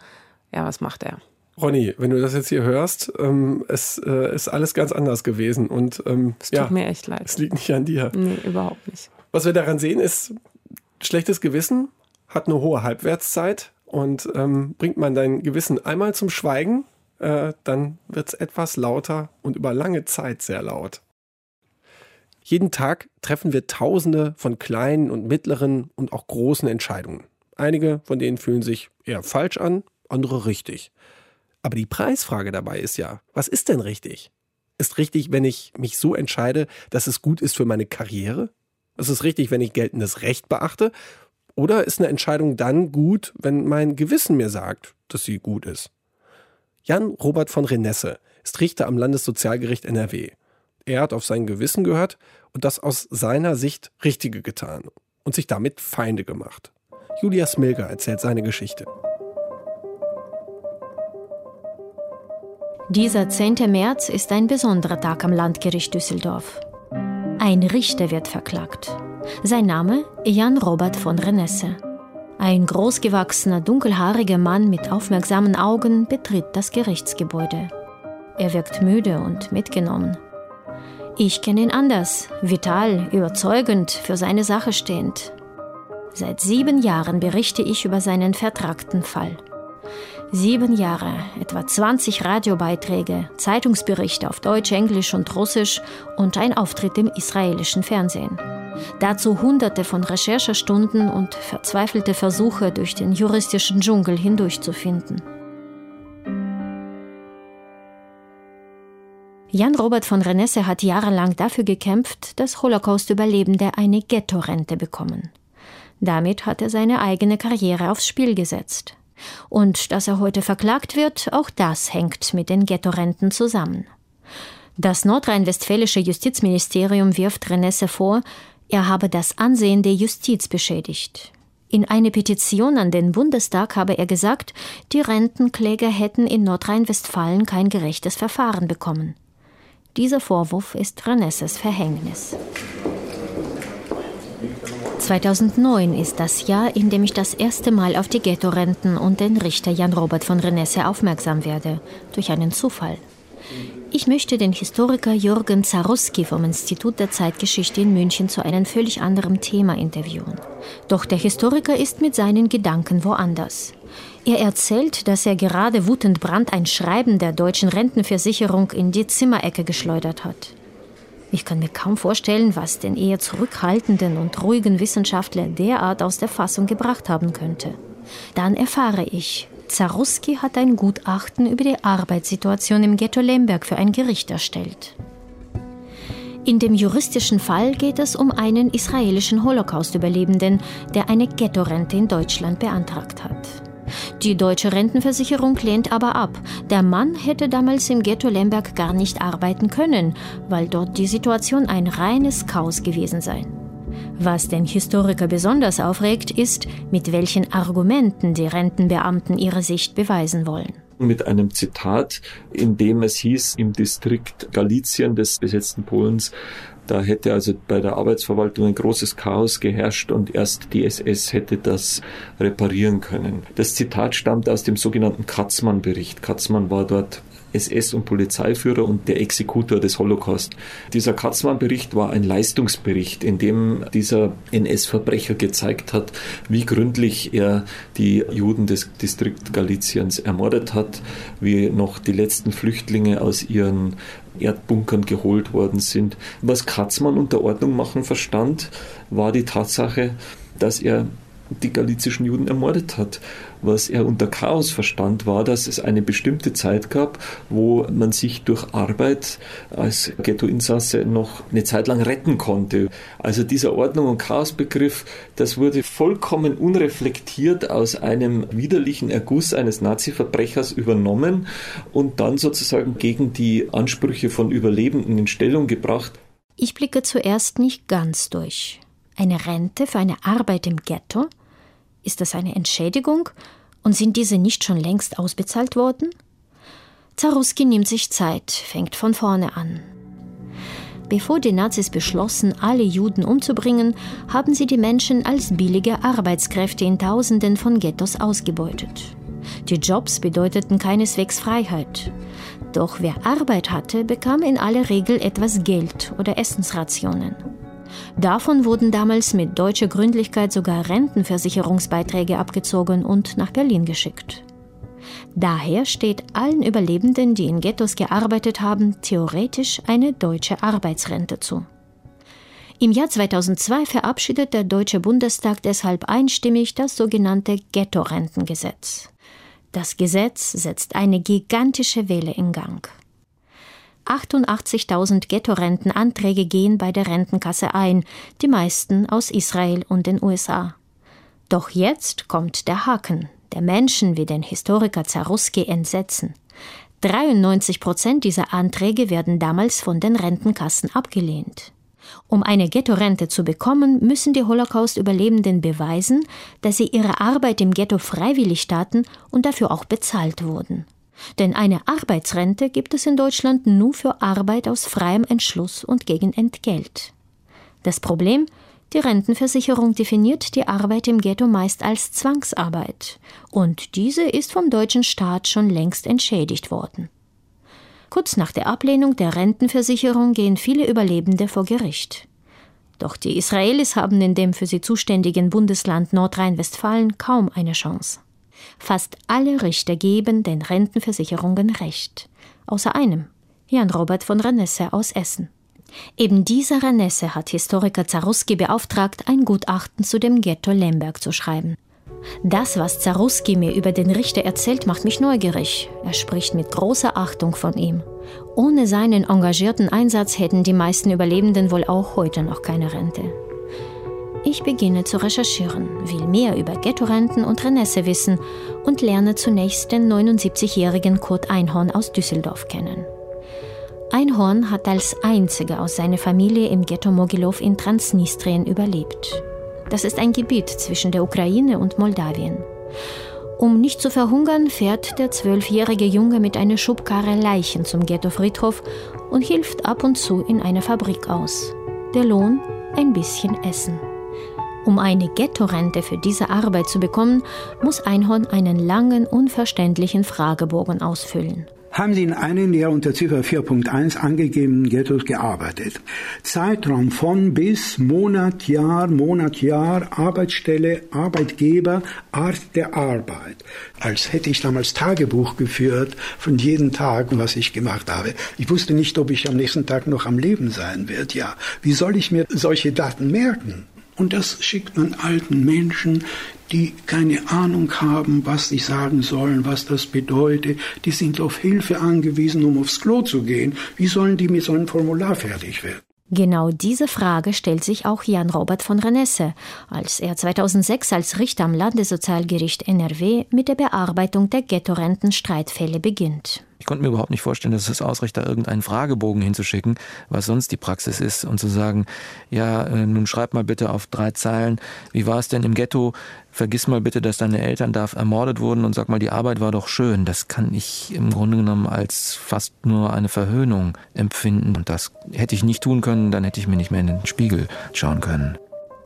Ja, was macht er? Ronny, wenn du das jetzt hier hörst, ähm, es äh, ist alles ganz anders gewesen. Und ähm, es tut ja, mir echt leid. Es liegt nicht an dir. Nee, überhaupt nicht. Was wir daran sehen, ist, schlechtes Gewissen hat eine hohe Halbwertszeit und ähm, bringt man dein Gewissen einmal zum Schweigen, äh, dann wird es etwas lauter und über lange Zeit sehr laut. Jeden Tag treffen wir Tausende von kleinen und mittleren und auch großen Entscheidungen. Einige von denen fühlen sich eher falsch an, andere richtig. Aber die Preisfrage dabei ist ja, was ist denn richtig? Ist richtig, wenn ich mich so entscheide, dass es gut ist für meine Karriere? Ist es richtig, wenn ich geltendes Recht beachte? Oder ist eine Entscheidung dann gut, wenn mein Gewissen mir sagt, dass sie gut ist? Jan Robert von Renesse ist Richter am Landessozialgericht NRW. Er hat auf sein Gewissen gehört und das aus seiner Sicht Richtige getan und sich damit Feinde gemacht. Julia Smilger erzählt seine Geschichte. Dieser 10. März ist ein besonderer Tag am Landgericht Düsseldorf. Ein Richter wird verklagt. Sein Name Jan Robert von Renesse. Ein großgewachsener, dunkelhaariger Mann mit aufmerksamen Augen betritt das Gerichtsgebäude. Er wirkt müde und mitgenommen. Ich kenne ihn anders, vital, überzeugend, für seine Sache stehend. Seit sieben Jahren berichte ich über seinen vertragten Fall. Sieben Jahre, etwa 20 Radiobeiträge, Zeitungsberichte auf Deutsch, Englisch und Russisch und ein Auftritt im israelischen Fernsehen. Dazu hunderte von Recherchestunden und verzweifelte Versuche, durch den juristischen Dschungel hindurchzufinden. Jan Robert von Renesse hat jahrelang dafür gekämpft, dass Holocaust-Überlebende eine Ghetto-Rente bekommen. Damit hat er seine eigene Karriere aufs Spiel gesetzt. Und dass er heute verklagt wird, auch das hängt mit den Ghetto-Renten zusammen. Das nordrhein-westfälische Justizministerium wirft Renesse vor, er habe das Ansehen der Justiz beschädigt. In einer Petition an den Bundestag habe er gesagt, die Rentenkläger hätten in Nordrhein-Westfalen kein gerechtes Verfahren bekommen. Dieser Vorwurf ist Renesses Verhängnis. 2009 ist das Jahr, in dem ich das erste Mal auf die Ghetto-Renten und den Richter Jan Robert von Renesse aufmerksam werde, durch einen Zufall. Ich möchte den Historiker Jürgen Zaruski vom Institut der Zeitgeschichte in München zu einem völlig anderen Thema interviewen. Doch der Historiker ist mit seinen Gedanken woanders. Er erzählt, dass er gerade wutend Brand ein Schreiben der deutschen Rentenversicherung in die Zimmerecke geschleudert hat. Ich kann mir kaum vorstellen, was den eher zurückhaltenden und ruhigen Wissenschaftler derart aus der Fassung gebracht haben könnte. Dann erfahre ich, Zaruski hat ein Gutachten über die Arbeitssituation im Ghetto Lemberg für ein Gericht erstellt. In dem juristischen Fall geht es um einen israelischen Holocaust-Überlebenden, der eine Ghetto-Rente in Deutschland beantragt hat. Die deutsche Rentenversicherung lehnt aber ab. Der Mann hätte damals im Ghetto Lemberg gar nicht arbeiten können, weil dort die Situation ein reines Chaos gewesen sei. Was den Historiker besonders aufregt, ist, mit welchen Argumenten die Rentenbeamten ihre Sicht beweisen wollen mit einem Zitat, in dem es hieß, im Distrikt Galizien des besetzten Polens, da hätte also bei der Arbeitsverwaltung ein großes Chaos geherrscht und erst die SS hätte das reparieren können. Das Zitat stammt aus dem sogenannten Katzmann-Bericht. Katzmann war dort SS- und Polizeiführer und der Exekutor des Holocaust. Dieser Katzmann-Bericht war ein Leistungsbericht, in dem dieser NS-Verbrecher gezeigt hat, wie gründlich er die Juden des Distrikt Galiciens ermordet hat, wie noch die letzten Flüchtlinge aus ihren Erdbunkern geholt worden sind. Was Katzmann unter Ordnung machen verstand, war die Tatsache, dass er die galizischen Juden ermordet hat. Was er unter Chaos verstand, war, dass es eine bestimmte Zeit gab, wo man sich durch Arbeit als Ghettoinsasse noch eine Zeit lang retten konnte. Also dieser Ordnung- und Chaosbegriff, das wurde vollkommen unreflektiert aus einem widerlichen Erguss eines Nazi-Verbrechers übernommen und dann sozusagen gegen die Ansprüche von Überlebenden in Stellung gebracht. Ich blicke zuerst nicht ganz durch. Eine Rente für eine Arbeit im Ghetto? Ist das eine Entschädigung? Und sind diese nicht schon längst ausbezahlt worden? Zaruski nimmt sich Zeit, fängt von vorne an. Bevor die Nazis beschlossen, alle Juden umzubringen, haben sie die Menschen als billige Arbeitskräfte in Tausenden von Ghettos ausgebeutet. Die Jobs bedeuteten keineswegs Freiheit. Doch wer Arbeit hatte, bekam in aller Regel etwas Geld oder Essensrationen. Davon wurden damals mit deutscher Gründlichkeit sogar Rentenversicherungsbeiträge abgezogen und nach Berlin geschickt. Daher steht allen Überlebenden, die in Ghettos gearbeitet haben, theoretisch eine deutsche Arbeitsrente zu. Im Jahr 2002 verabschiedet der Deutsche Bundestag deshalb einstimmig das sogenannte Ghetto-Rentengesetz. Das Gesetz setzt eine gigantische Welle in Gang. 88.000 Ghetto-Rentenanträge gehen bei der Rentenkasse ein, die meisten aus Israel und den USA. Doch jetzt kommt der Haken, der Menschen wie den Historiker Zaruski entsetzen. 93 Prozent dieser Anträge werden damals von den Rentenkassen abgelehnt. Um eine Ghetto-Rente zu bekommen, müssen die Holocaust-Überlebenden beweisen, dass sie ihre Arbeit im Ghetto freiwillig taten und dafür auch bezahlt wurden. Denn eine Arbeitsrente gibt es in Deutschland nur für Arbeit aus freiem Entschluss und gegen Entgelt. Das Problem? Die Rentenversicherung definiert die Arbeit im Ghetto meist als Zwangsarbeit. Und diese ist vom deutschen Staat schon längst entschädigt worden. Kurz nach der Ablehnung der Rentenversicherung gehen viele Überlebende vor Gericht. Doch die Israelis haben in dem für sie zuständigen Bundesland Nordrhein-Westfalen kaum eine Chance. Fast alle Richter geben den Rentenversicherungen Recht, außer einem, Jan Robert von Renesse aus Essen. Eben dieser Renesse hat Historiker Zaruski beauftragt, ein Gutachten zu dem Ghetto Lemberg zu schreiben. Das, was Zaruski mir über den Richter erzählt, macht mich neugierig. Er spricht mit großer Achtung von ihm. Ohne seinen engagierten Einsatz hätten die meisten Überlebenden wohl auch heute noch keine Rente. Ich beginne zu recherchieren, will mehr über Ghetto-Renten und Renesse wissen und lerne zunächst den 79-jährigen Kurt Einhorn aus Düsseldorf kennen. Einhorn hat als einziger aus seiner Familie im Ghetto Mogilow in Transnistrien überlebt. Das ist ein Gebiet zwischen der Ukraine und Moldawien. Um nicht zu verhungern, fährt der zwölfjährige Junge mit einer Schubkarre Leichen zum Ghettofriedhof und hilft ab und zu in einer Fabrik aus. Der Lohn? Ein bisschen Essen. Um eine Ghetto-Rente für diese Arbeit zu bekommen, muss Einhorn einen langen, unverständlichen Fragebogen ausfüllen haben Sie in einem der unter Ziffer 4.1 angegebenen Ghettos gearbeitet. Zeitraum von bis, Monat, Jahr, Monat, Jahr, Arbeitsstelle, Arbeitgeber, Art der Arbeit. Als hätte ich damals Tagebuch geführt von jedem Tag, was ich gemacht habe. Ich wusste nicht, ob ich am nächsten Tag noch am Leben sein werde. Ja, wie soll ich mir solche Daten merken? Und das schickt man alten Menschen, die keine Ahnung haben, was sie sagen sollen, was das bedeutet. Die sind auf Hilfe angewiesen, um aufs Klo zu gehen. Wie sollen die mit so einem Formular fertig werden? Genau diese Frage stellt sich auch Jan Robert von Renesse, als er 2006 als Richter am Landessozialgericht NRW mit der Bearbeitung der Ghetto-Rentenstreitfälle beginnt. Ich konnte mir überhaupt nicht vorstellen, dass es ausreicht, da irgendeinen Fragebogen hinzuschicken, was sonst die Praxis ist, und zu sagen, ja, äh, nun schreib mal bitte auf drei Zeilen, wie war es denn im Ghetto? Vergiss mal bitte, dass deine Eltern da ermordet wurden und sag mal, die Arbeit war doch schön. Das kann ich im Grunde genommen als fast nur eine Verhöhnung empfinden. Und das hätte ich nicht tun können, dann hätte ich mir nicht mehr in den Spiegel schauen können.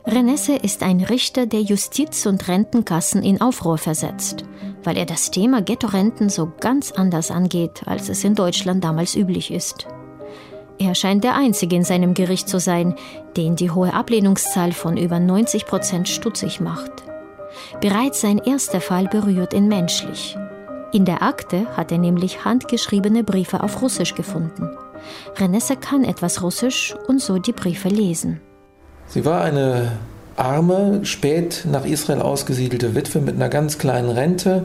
Renesse ist ein Richter, der Justiz- und Rentenkassen in Aufruhr versetzt, weil er das Thema Ghetto-Renten so ganz anders angeht, als es in Deutschland damals üblich ist. Er scheint der Einzige in seinem Gericht zu sein, den die hohe Ablehnungszahl von über 90 Prozent stutzig macht. Bereits sein erster Fall berührt ihn menschlich. In der Akte hat er nämlich handgeschriebene Briefe auf Russisch gefunden. Renesse kann etwas Russisch und so die Briefe lesen. Sie war eine arme, spät nach Israel ausgesiedelte Witwe mit einer ganz kleinen Rente.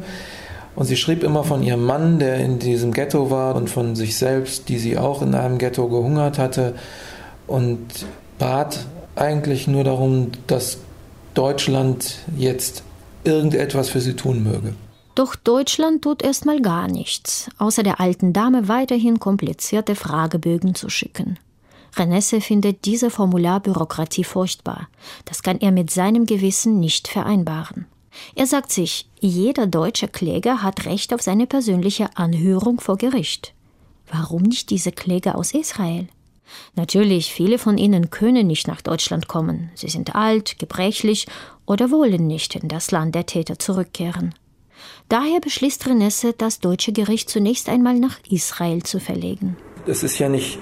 Und sie schrieb immer von ihrem Mann, der in diesem Ghetto war, und von sich selbst, die sie auch in einem Ghetto gehungert hatte. Und bat eigentlich nur darum, dass Deutschland jetzt irgendetwas für sie tun möge. Doch Deutschland tut erstmal gar nichts, außer der alten Dame weiterhin komplizierte Fragebögen zu schicken. Renesse findet diese Formularbürokratie furchtbar. Das kann er mit seinem Gewissen nicht vereinbaren. Er sagt sich, jeder deutsche Kläger hat Recht auf seine persönliche Anhörung vor Gericht. Warum nicht diese Kläger aus Israel? Natürlich, viele von ihnen können nicht nach Deutschland kommen. Sie sind alt, gebrechlich oder wollen nicht in das Land der Täter zurückkehren. Daher beschließt Renesse, das deutsche Gericht zunächst einmal nach Israel zu verlegen. Es ist ja nicht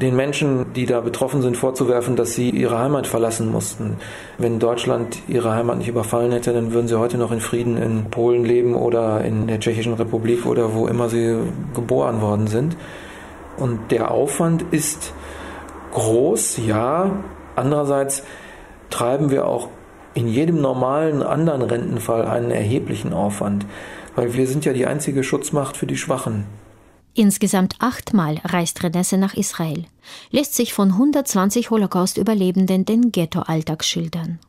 den Menschen, die da betroffen sind, vorzuwerfen, dass sie ihre Heimat verlassen mussten. Wenn Deutschland ihre Heimat nicht überfallen hätte, dann würden sie heute noch in Frieden in Polen leben oder in der Tschechischen Republik oder wo immer sie geboren worden sind. Und der Aufwand ist groß, ja. Andererseits treiben wir auch in jedem normalen anderen Rentenfall einen erheblichen Aufwand, weil wir sind ja die einzige Schutzmacht für die Schwachen. Insgesamt achtmal reist Renesse nach Israel, lässt sich von 120 Holocaust-Überlebenden den Ghetto-Alltag schildern.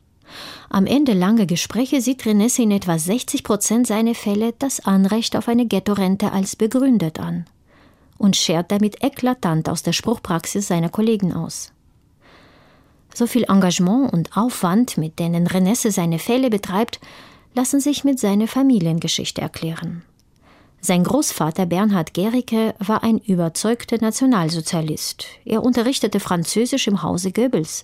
Am Ende langer Gespräche sieht Renesse in etwa 60 Prozent seiner Fälle das Anrecht auf eine Ghetto-Rente als begründet an und schert damit eklatant aus der Spruchpraxis seiner Kollegen aus. So viel Engagement und Aufwand, mit denen Renesse seine Fälle betreibt, lassen sich mit seiner Familiengeschichte erklären. Sein Großvater Bernhard Gericke war ein überzeugter Nationalsozialist. Er unterrichtete Französisch im Hause Goebbels.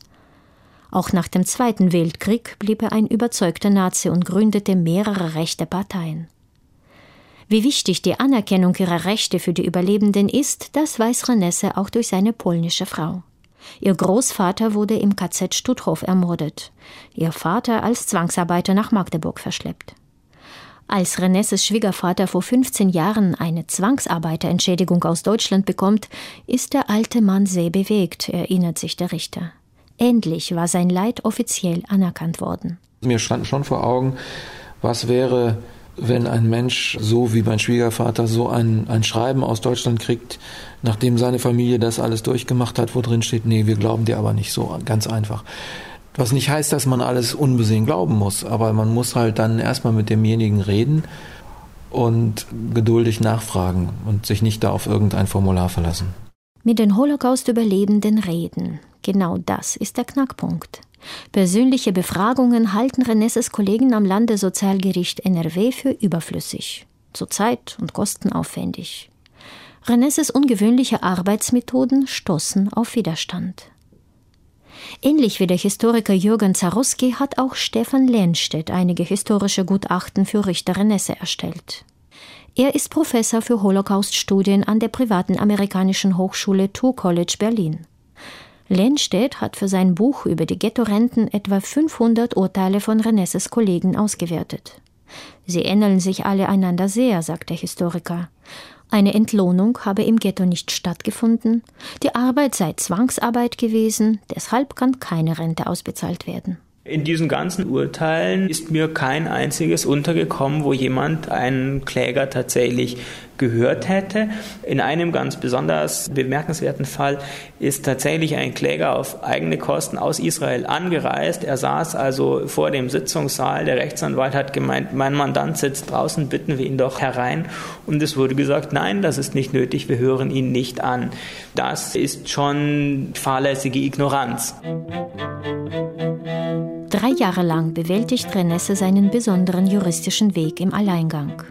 Auch nach dem Zweiten Weltkrieg blieb er ein überzeugter Nazi und gründete mehrere rechte Parteien. Wie wichtig die Anerkennung ihrer Rechte für die Überlebenden ist, das weiß Renesse auch durch seine polnische Frau. Ihr Großvater wurde im KZ Stutthof ermordet, ihr Vater als Zwangsarbeiter nach Magdeburg verschleppt. Als Renesses Schwiegervater vor 15 Jahren eine Zwangsarbeiterentschädigung aus Deutschland bekommt, ist der alte Mann sehr bewegt, erinnert sich der Richter. Endlich war sein Leid offiziell anerkannt worden. Mir stand schon vor Augen, was wäre, wenn ein Mensch, so wie mein Schwiegervater, so ein, ein Schreiben aus Deutschland kriegt, nachdem seine Familie das alles durchgemacht hat, wo drin steht, nee, wir glauben dir aber nicht so ganz einfach. Was nicht heißt, dass man alles unbesehen glauben muss, aber man muss halt dann erstmal mit demjenigen reden und geduldig nachfragen und sich nicht da auf irgendein Formular verlassen. Mit den Holocaust-Überlebenden reden. Genau das ist der Knackpunkt. Persönliche Befragungen halten Renesses Kollegen am Landessozialgericht NRW für überflüssig, zu zeit- und kostenaufwendig. Renesses ungewöhnliche Arbeitsmethoden stoßen auf Widerstand. Ähnlich wie der Historiker Jürgen Zaruski hat auch Stefan Lehnstedt einige historische Gutachten für Richter Renesse erstellt. Er ist Professor für Holocaust-Studien an der privaten amerikanischen Hochschule Tour College Berlin. Lehnstedt hat für sein Buch über die Ghetto-Renten etwa 500 Urteile von Renesses Kollegen ausgewertet. Sie ähneln sich alle einander sehr, sagt der Historiker. Eine Entlohnung habe im Ghetto nicht stattgefunden, die Arbeit sei Zwangsarbeit gewesen, deshalb kann keine Rente ausbezahlt werden. In diesen ganzen Urteilen ist mir kein einziges untergekommen, wo jemand einen Kläger tatsächlich gehört hätte. In einem ganz besonders bemerkenswerten Fall ist tatsächlich ein Kläger auf eigene Kosten aus Israel angereist. Er saß also vor dem Sitzungssaal. Der Rechtsanwalt hat gemeint, mein Mandant sitzt draußen, bitten wir ihn doch herein. Und es wurde gesagt, nein, das ist nicht nötig, wir hören ihn nicht an. Das ist schon fahrlässige Ignoranz. Drei Jahre lang bewältigt Renesse seinen besonderen juristischen Weg im Alleingang.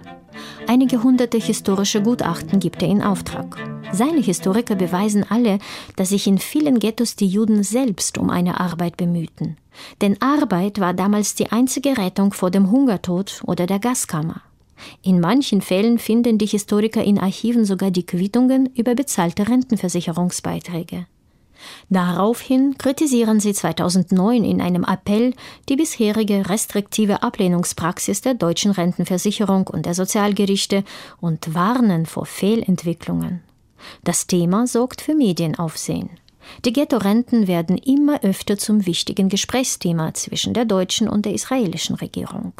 Einige hunderte historische Gutachten gibt er in Auftrag. Seine Historiker beweisen alle, dass sich in vielen Ghettos die Juden selbst um eine Arbeit bemühten. Denn Arbeit war damals die einzige Rettung vor dem Hungertod oder der Gaskammer. In manchen Fällen finden die Historiker in Archiven sogar die Quittungen über bezahlte Rentenversicherungsbeiträge. Daraufhin kritisieren sie 2009 in einem Appell die bisherige restriktive Ablehnungspraxis der deutschen Rentenversicherung und der Sozialgerichte und warnen vor Fehlentwicklungen. Das Thema sorgt für Medienaufsehen. Die Ghetto-Renten werden immer öfter zum wichtigen Gesprächsthema zwischen der deutschen und der israelischen Regierung.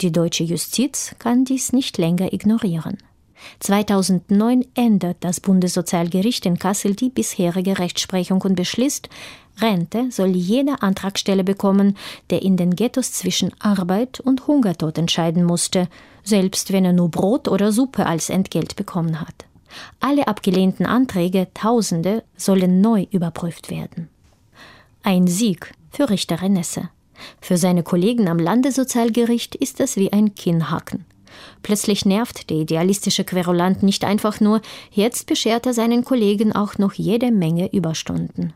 Die deutsche Justiz kann dies nicht länger ignorieren. 2009 ändert das Bundessozialgericht in Kassel die bisherige Rechtsprechung und beschließt, Rente soll jeder Antragsteller bekommen, der in den Ghettos zwischen Arbeit und Hungertod entscheiden musste, selbst wenn er nur Brot oder Suppe als Entgelt bekommen hat. Alle abgelehnten Anträge, Tausende, sollen neu überprüft werden. Ein Sieg für Richter Renesse. Für seine Kollegen am Landessozialgericht ist das wie ein Kinnhaken. Plötzlich nervt der idealistische Querulant nicht einfach nur, jetzt beschert er seinen Kollegen auch noch jede Menge Überstunden.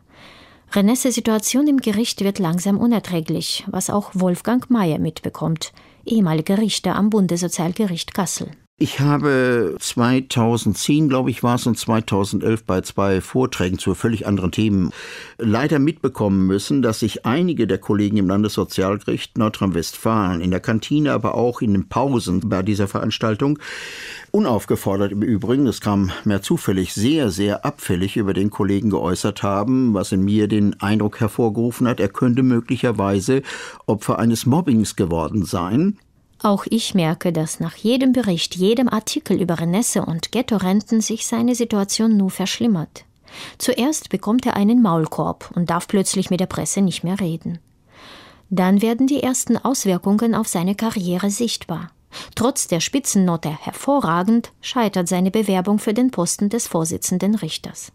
Renesse Situation im Gericht wird langsam unerträglich, was auch Wolfgang Mayer mitbekommt. ehemaliger Richter am Bundessozialgericht Kassel. Ich habe 2010, glaube ich, war es und 2011 bei zwei Vorträgen zu völlig anderen Themen leider mitbekommen müssen, dass sich einige der Kollegen im Landessozialgericht Nordrhein-Westfalen in der Kantine, aber auch in den Pausen bei dieser Veranstaltung unaufgefordert im Übrigen, das kam mehr zufällig, sehr, sehr abfällig über den Kollegen geäußert haben, was in mir den Eindruck hervorgerufen hat, er könnte möglicherweise Opfer eines Mobbings geworden sein. Auch ich merke, dass nach jedem Bericht, jedem Artikel über Renesse und Ghetto-Renten sich seine Situation nur verschlimmert. Zuerst bekommt er einen Maulkorb und darf plötzlich mit der Presse nicht mehr reden. Dann werden die ersten Auswirkungen auf seine Karriere sichtbar. Trotz der Spitzennote hervorragend scheitert seine Bewerbung für den Posten des Vorsitzenden Richters.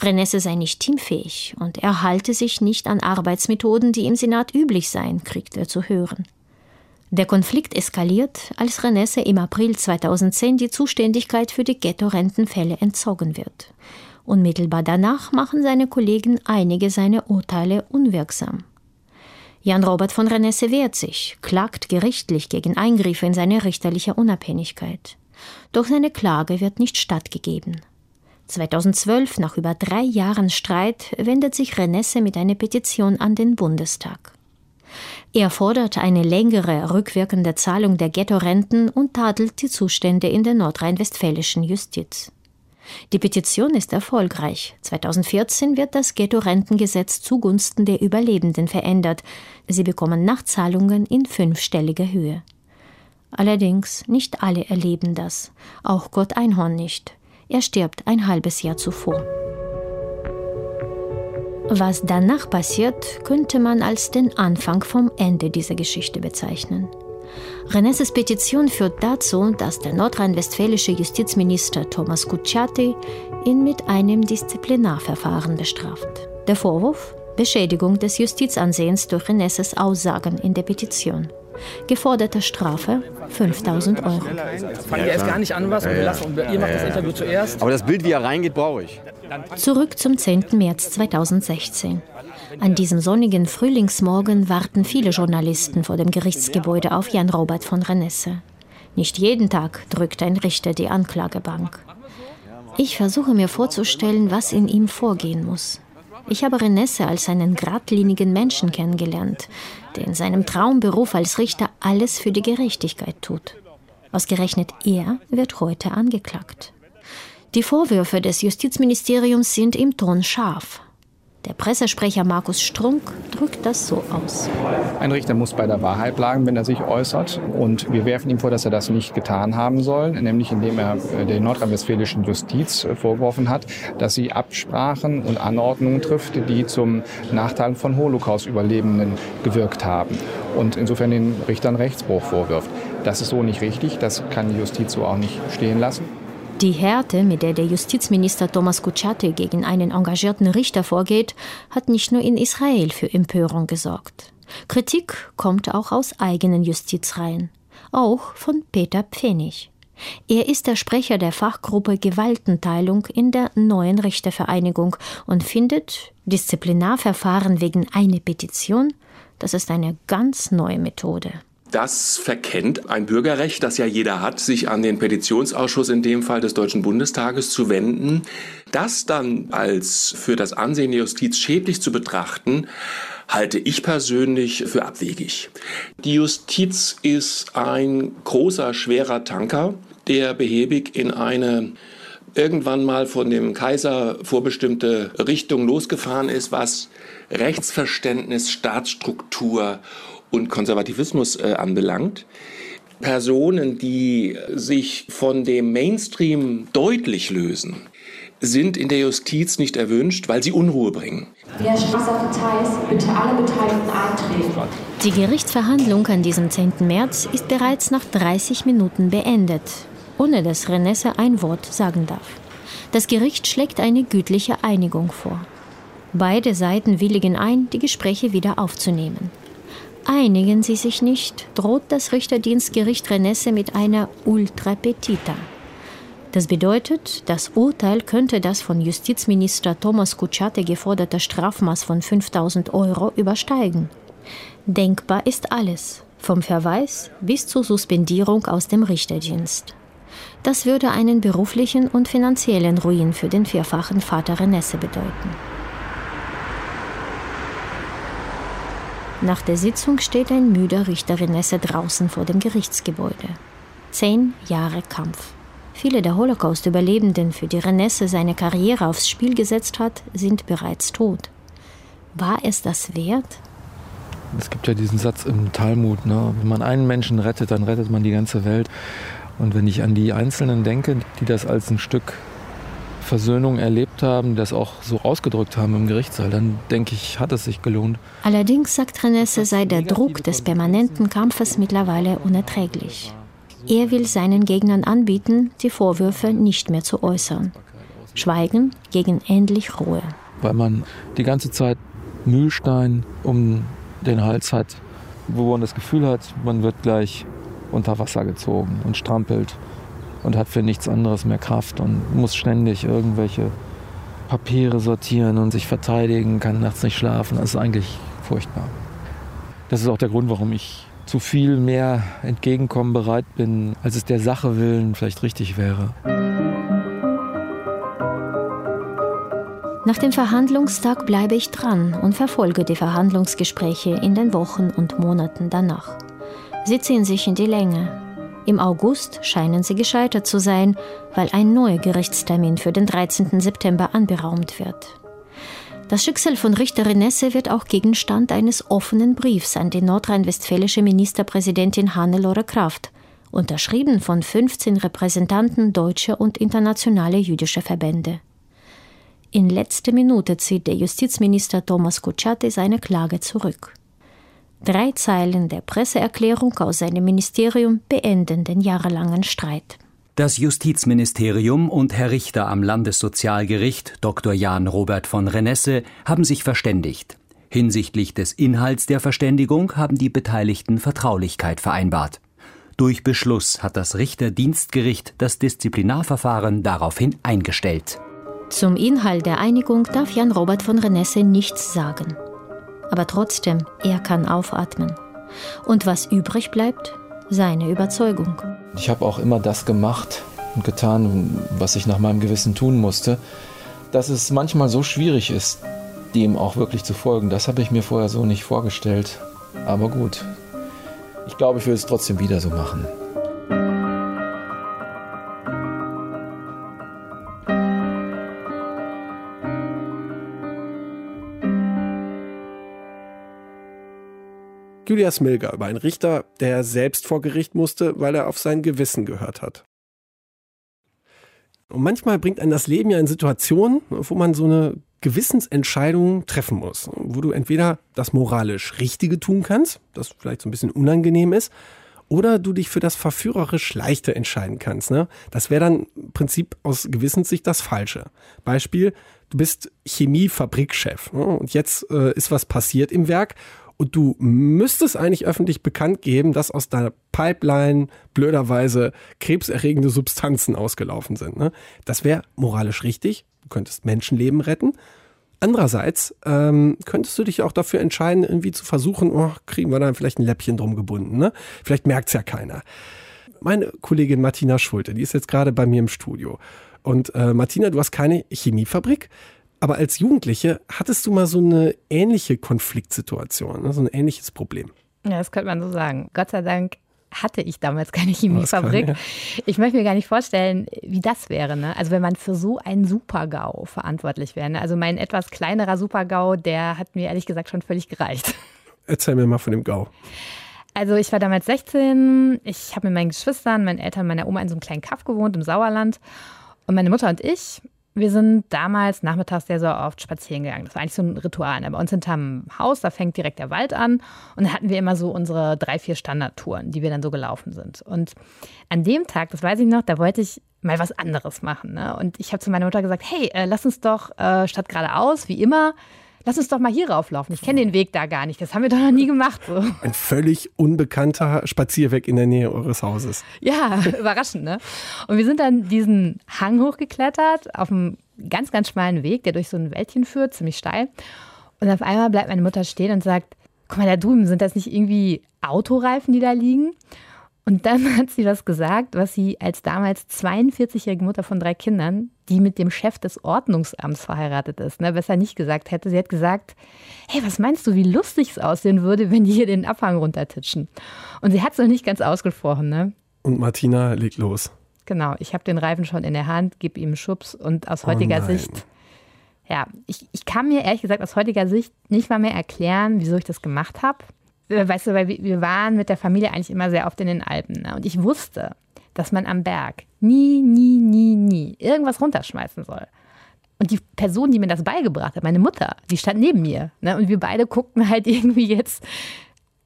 Renesse sei nicht teamfähig und er halte sich nicht an Arbeitsmethoden, die im Senat üblich seien, kriegt er zu hören. Der Konflikt eskaliert, als Renesse im April 2010 die Zuständigkeit für die Ghetto-Rentenfälle entzogen wird. Unmittelbar danach machen seine Kollegen einige seiner Urteile unwirksam. Jan Robert von Renesse wehrt sich, klagt gerichtlich gegen Eingriffe in seine richterliche Unabhängigkeit. Doch seine Klage wird nicht stattgegeben. 2012, nach über drei Jahren Streit, wendet sich Renesse mit einer Petition an den Bundestag. Er fordert eine längere rückwirkende Zahlung der Ghetto-Renten und tadelt die Zustände in der nordrhein-westfälischen Justiz. Die Petition ist erfolgreich. 2014 wird das Ghetto-Rentengesetz zugunsten der Überlebenden verändert. Sie bekommen Nachzahlungen in fünfstelliger Höhe. Allerdings nicht alle erleben das. Auch Gott Einhorn nicht. Er stirbt ein halbes Jahr zuvor. Was danach passiert, könnte man als den Anfang vom Ende dieser Geschichte bezeichnen. Renesses Petition führt dazu, dass der nordrhein-westfälische Justizminister Thomas Kutschaty ihn mit einem Disziplinarverfahren bestraft. Der Vorwurf? Beschädigung des Justizansehens durch Renesses Aussagen in der Petition. Geforderte Strafe 5000 Euro. Fangen wir erst gar nicht an, was und wir lassen, ihr macht das Interview zuerst. Aber das Bild, wie er reingeht, brauche ich. Zurück zum 10. März 2016. An diesem sonnigen Frühlingsmorgen warten viele Journalisten vor dem Gerichtsgebäude auf Jan Robert von Renesse. Nicht jeden Tag drückt ein Richter die Anklagebank. Ich versuche mir vorzustellen, was in ihm vorgehen muss. Ich habe Renesse als einen geradlinigen Menschen kennengelernt, der in seinem Traumberuf als Richter alles für die Gerechtigkeit tut. Ausgerechnet er wird heute angeklagt. Die Vorwürfe des Justizministeriums sind im Ton scharf. Der Pressesprecher Markus Strunk drückt das so aus. Ein Richter muss bei der Wahrheit bleiben, wenn er sich äußert. Und wir werfen ihm vor, dass er das nicht getan haben soll, nämlich indem er äh, der nordrhein-westfälischen Justiz äh, vorgeworfen hat, dass sie Absprachen und Anordnungen trifft, die zum Nachteil von Holocaust-Überlebenden gewirkt haben. Und insofern den Richtern Rechtsbruch vorwirft. Das ist so nicht richtig, das kann die Justiz so auch nicht stehen lassen. Die Härte, mit der der Justizminister Thomas Kutschaty gegen einen engagierten Richter vorgeht, hat nicht nur in Israel für Empörung gesorgt. Kritik kommt auch aus eigenen Justizreihen, auch von Peter Pfennig. Er ist der Sprecher der Fachgruppe Gewaltenteilung in der neuen Richtervereinigung und findet Disziplinarverfahren wegen einer Petition, das ist eine ganz neue Methode. Das verkennt ein Bürgerrecht, das ja jeder hat, sich an den Petitionsausschuss in dem Fall des Deutschen Bundestages zu wenden. Das dann als für das Ansehen der Justiz schädlich zu betrachten, halte ich persönlich für abwegig. Die Justiz ist ein großer, schwerer Tanker, der behäbig in eine irgendwann mal von dem Kaiser vorbestimmte Richtung losgefahren ist, was Rechtsverständnis, Staatsstruktur und Konservativismus äh, anbelangt. Personen, die sich von dem Mainstream deutlich lösen, sind in der Justiz nicht erwünscht, weil sie Unruhe bringen. Strasser bitte alle Beteiligten eintreten. Die Gerichtsverhandlung an diesem 10. März ist bereits nach 30 Minuten beendet, ohne dass Renesse ein Wort sagen darf. Das Gericht schlägt eine gütliche Einigung vor. Beide Seiten willigen ein, die Gespräche wieder aufzunehmen. Einigen sie sich nicht, droht das Richterdienstgericht Renesse mit einer Ultra Petita. Das bedeutet, das Urteil könnte das von Justizminister Thomas Kutschaty geforderte Strafmaß von 5000 Euro übersteigen. Denkbar ist alles. Vom Verweis bis zur Suspendierung aus dem Richterdienst. Das würde einen beruflichen und finanziellen Ruin für den vierfachen Vater Renesse bedeuten. Nach der Sitzung steht ein müder Richter Renesse draußen vor dem Gerichtsgebäude. Zehn Jahre Kampf. Viele der Holocaust-Überlebenden, für die Renesse seine Karriere aufs Spiel gesetzt hat, sind bereits tot. War es das wert? Es gibt ja diesen Satz im Talmud, ne? wenn man einen Menschen rettet, dann rettet man die ganze Welt. Und wenn ich an die Einzelnen denke, die das als ein Stück Versöhnung erlebt haben, das auch so ausgedrückt haben im Gerichtssaal, dann denke ich, hat es sich gelohnt. Allerdings sagt Renesse, sei der Druck des permanenten Kampfes mittlerweile unerträglich. Er will seinen Gegnern anbieten, die Vorwürfe nicht mehr zu äußern. Schweigen gegen endlich Ruhe. Weil man die ganze Zeit Mühlstein um den Hals hat, wo man das Gefühl hat, man wird gleich unter Wasser gezogen und strampelt und hat für nichts anderes mehr Kraft und muss ständig irgendwelche Papiere sortieren und sich verteidigen, kann nachts nicht schlafen. Das ist eigentlich furchtbar. Das ist auch der Grund, warum ich zu viel mehr entgegenkommen bereit bin, als es der Sache willen vielleicht richtig wäre. Nach dem Verhandlungstag bleibe ich dran und verfolge die Verhandlungsgespräche in den Wochen und Monaten danach. Sie ziehen sich in die Länge. Im August scheinen sie gescheitert zu sein, weil ein neuer Gerichtstermin für den 13. September anberaumt wird. Das Schicksal von Richter Renesse wird auch Gegenstand eines offenen Briefs an die nordrhein-westfälische Ministerpräsidentin Hannelore Kraft, unterschrieben von 15 Repräsentanten deutscher und internationaler jüdischer Verbände. In letzter Minute zieht der Justizminister Thomas Kutschaty seine Klage zurück. Drei Zeilen der Presseerklärung aus seinem Ministerium beenden den jahrelangen Streit. Das Justizministerium und Herr Richter am Landessozialgericht Dr. Jan Robert von Renesse haben sich verständigt. Hinsichtlich des Inhalts der Verständigung haben die Beteiligten Vertraulichkeit vereinbart. Durch Beschluss hat das Richterdienstgericht das Disziplinarverfahren daraufhin eingestellt. Zum Inhalt der Einigung darf Jan Robert von Renesse nichts sagen. Aber trotzdem, er kann aufatmen. Und was übrig bleibt, seine Überzeugung. Ich habe auch immer das gemacht und getan, was ich nach meinem Gewissen tun musste. Dass es manchmal so schwierig ist, dem auch wirklich zu folgen, das habe ich mir vorher so nicht vorgestellt. Aber gut, ich glaube, ich will es trotzdem wieder so machen. Julia Smilger über einen Richter, der selbst vor Gericht musste, weil er auf sein Gewissen gehört hat. Und manchmal bringt einen das Leben ja in Situationen, wo man so eine Gewissensentscheidung treffen muss, wo du entweder das moralisch Richtige tun kannst, das vielleicht so ein bisschen unangenehm ist, oder du dich für das verführerisch Leichte entscheiden kannst. Ne? Das wäre dann im Prinzip aus Gewissenssicht das Falsche. Beispiel, du bist Chemiefabrikchef ne? und jetzt äh, ist was passiert im Werk und du müsstest eigentlich öffentlich bekannt geben, dass aus deiner Pipeline blöderweise krebserregende Substanzen ausgelaufen sind. Ne? Das wäre moralisch richtig. Du könntest Menschenleben retten. Andererseits ähm, könntest du dich auch dafür entscheiden, irgendwie zu versuchen, oh, kriegen wir da vielleicht ein Läppchen drum gebunden. Ne? Vielleicht merkt's ja keiner. Meine Kollegin Martina Schulte, die ist jetzt gerade bei mir im Studio. Und äh, Martina, du hast keine Chemiefabrik. Aber als Jugendliche hattest du mal so eine ähnliche Konfliktsituation, ne? so ein ähnliches Problem. Ja, das könnte man so sagen. Gott sei Dank hatte ich damals keine Chemiefabrik. Ich möchte mir gar nicht vorstellen, wie das wäre. Ne? Also wenn man für so einen Supergau verantwortlich wäre. Ne? Also mein etwas kleinerer Supergau, der hat mir ehrlich gesagt schon völlig gereicht. [LAUGHS] Erzähl mir mal von dem Gau. Also ich war damals 16, ich habe mit meinen Geschwistern, meinen Eltern, meiner Oma in so einem kleinen Kaff gewohnt im Sauerland. Und meine Mutter und ich, wir sind damals nachmittags sehr, sehr oft spazieren gegangen. Das war eigentlich so ein Ritual. Ne? Bei uns hinterm Haus, da fängt direkt der Wald an. Und dann hatten wir immer so unsere drei, vier Standardtouren, die wir dann so gelaufen sind. Und an dem Tag, das weiß ich noch, da wollte ich mal was anderes machen. Ne? Und ich habe zu meiner Mutter gesagt, hey, äh, lass uns doch äh, statt geradeaus, wie immer, lass uns doch mal hier rauflaufen. Ich kenne den Weg da gar nicht. Das haben wir doch noch nie gemacht. So. Ein wöllig unbekannter Spazierweg in der Nähe eures Hauses. Ja, [LAUGHS] überraschend, ne? Und wir sind dann diesen Hang hochgeklettert auf einem ganz, ganz schmalen Weg, der durch so ein Wäldchen führt, ziemlich steil. Und auf einmal bleibt meine Mutter stehen und sagt, guck mal, da drüben sind das nicht irgendwie Autoreifen, die da liegen? Und dann [LAUGHS] hat sie was gesagt, was sie als damals 42-jährige Mutter von drei Kindern, die mit dem Chef des Ordnungsamts verheiratet ist, ne, besser nicht gesagt hätte. Sie hat gesagt, hey, was meinst du, wie lustig es aussehen würde, wenn die hier den Abhang runtertitschen? Und sie hat es noch nicht ganz ausgesprochen. Ne? Und Martina legt los. Genau, ich habe den Reifen schon in der Hand, gebe ihm einen Schubs und aus heutiger oh Sicht, ja, ich, ich kann mir ehrlich gesagt aus heutiger Sicht nicht mal mehr erklären, wieso ich das gemacht habe. Weißt du, weil wir waren mit der Familie eigentlich immer sehr oft in den Alpen. Ne? Und ich wusste, dass man am Berg nie, nie, nie, nie irgendwas runterschmeißen soll. Und die Person, die mir das beigebracht hat, meine Mutter, die stand neben mir. Ne? Und wir beide guckten halt [LAUGHS] irgendwie jetzt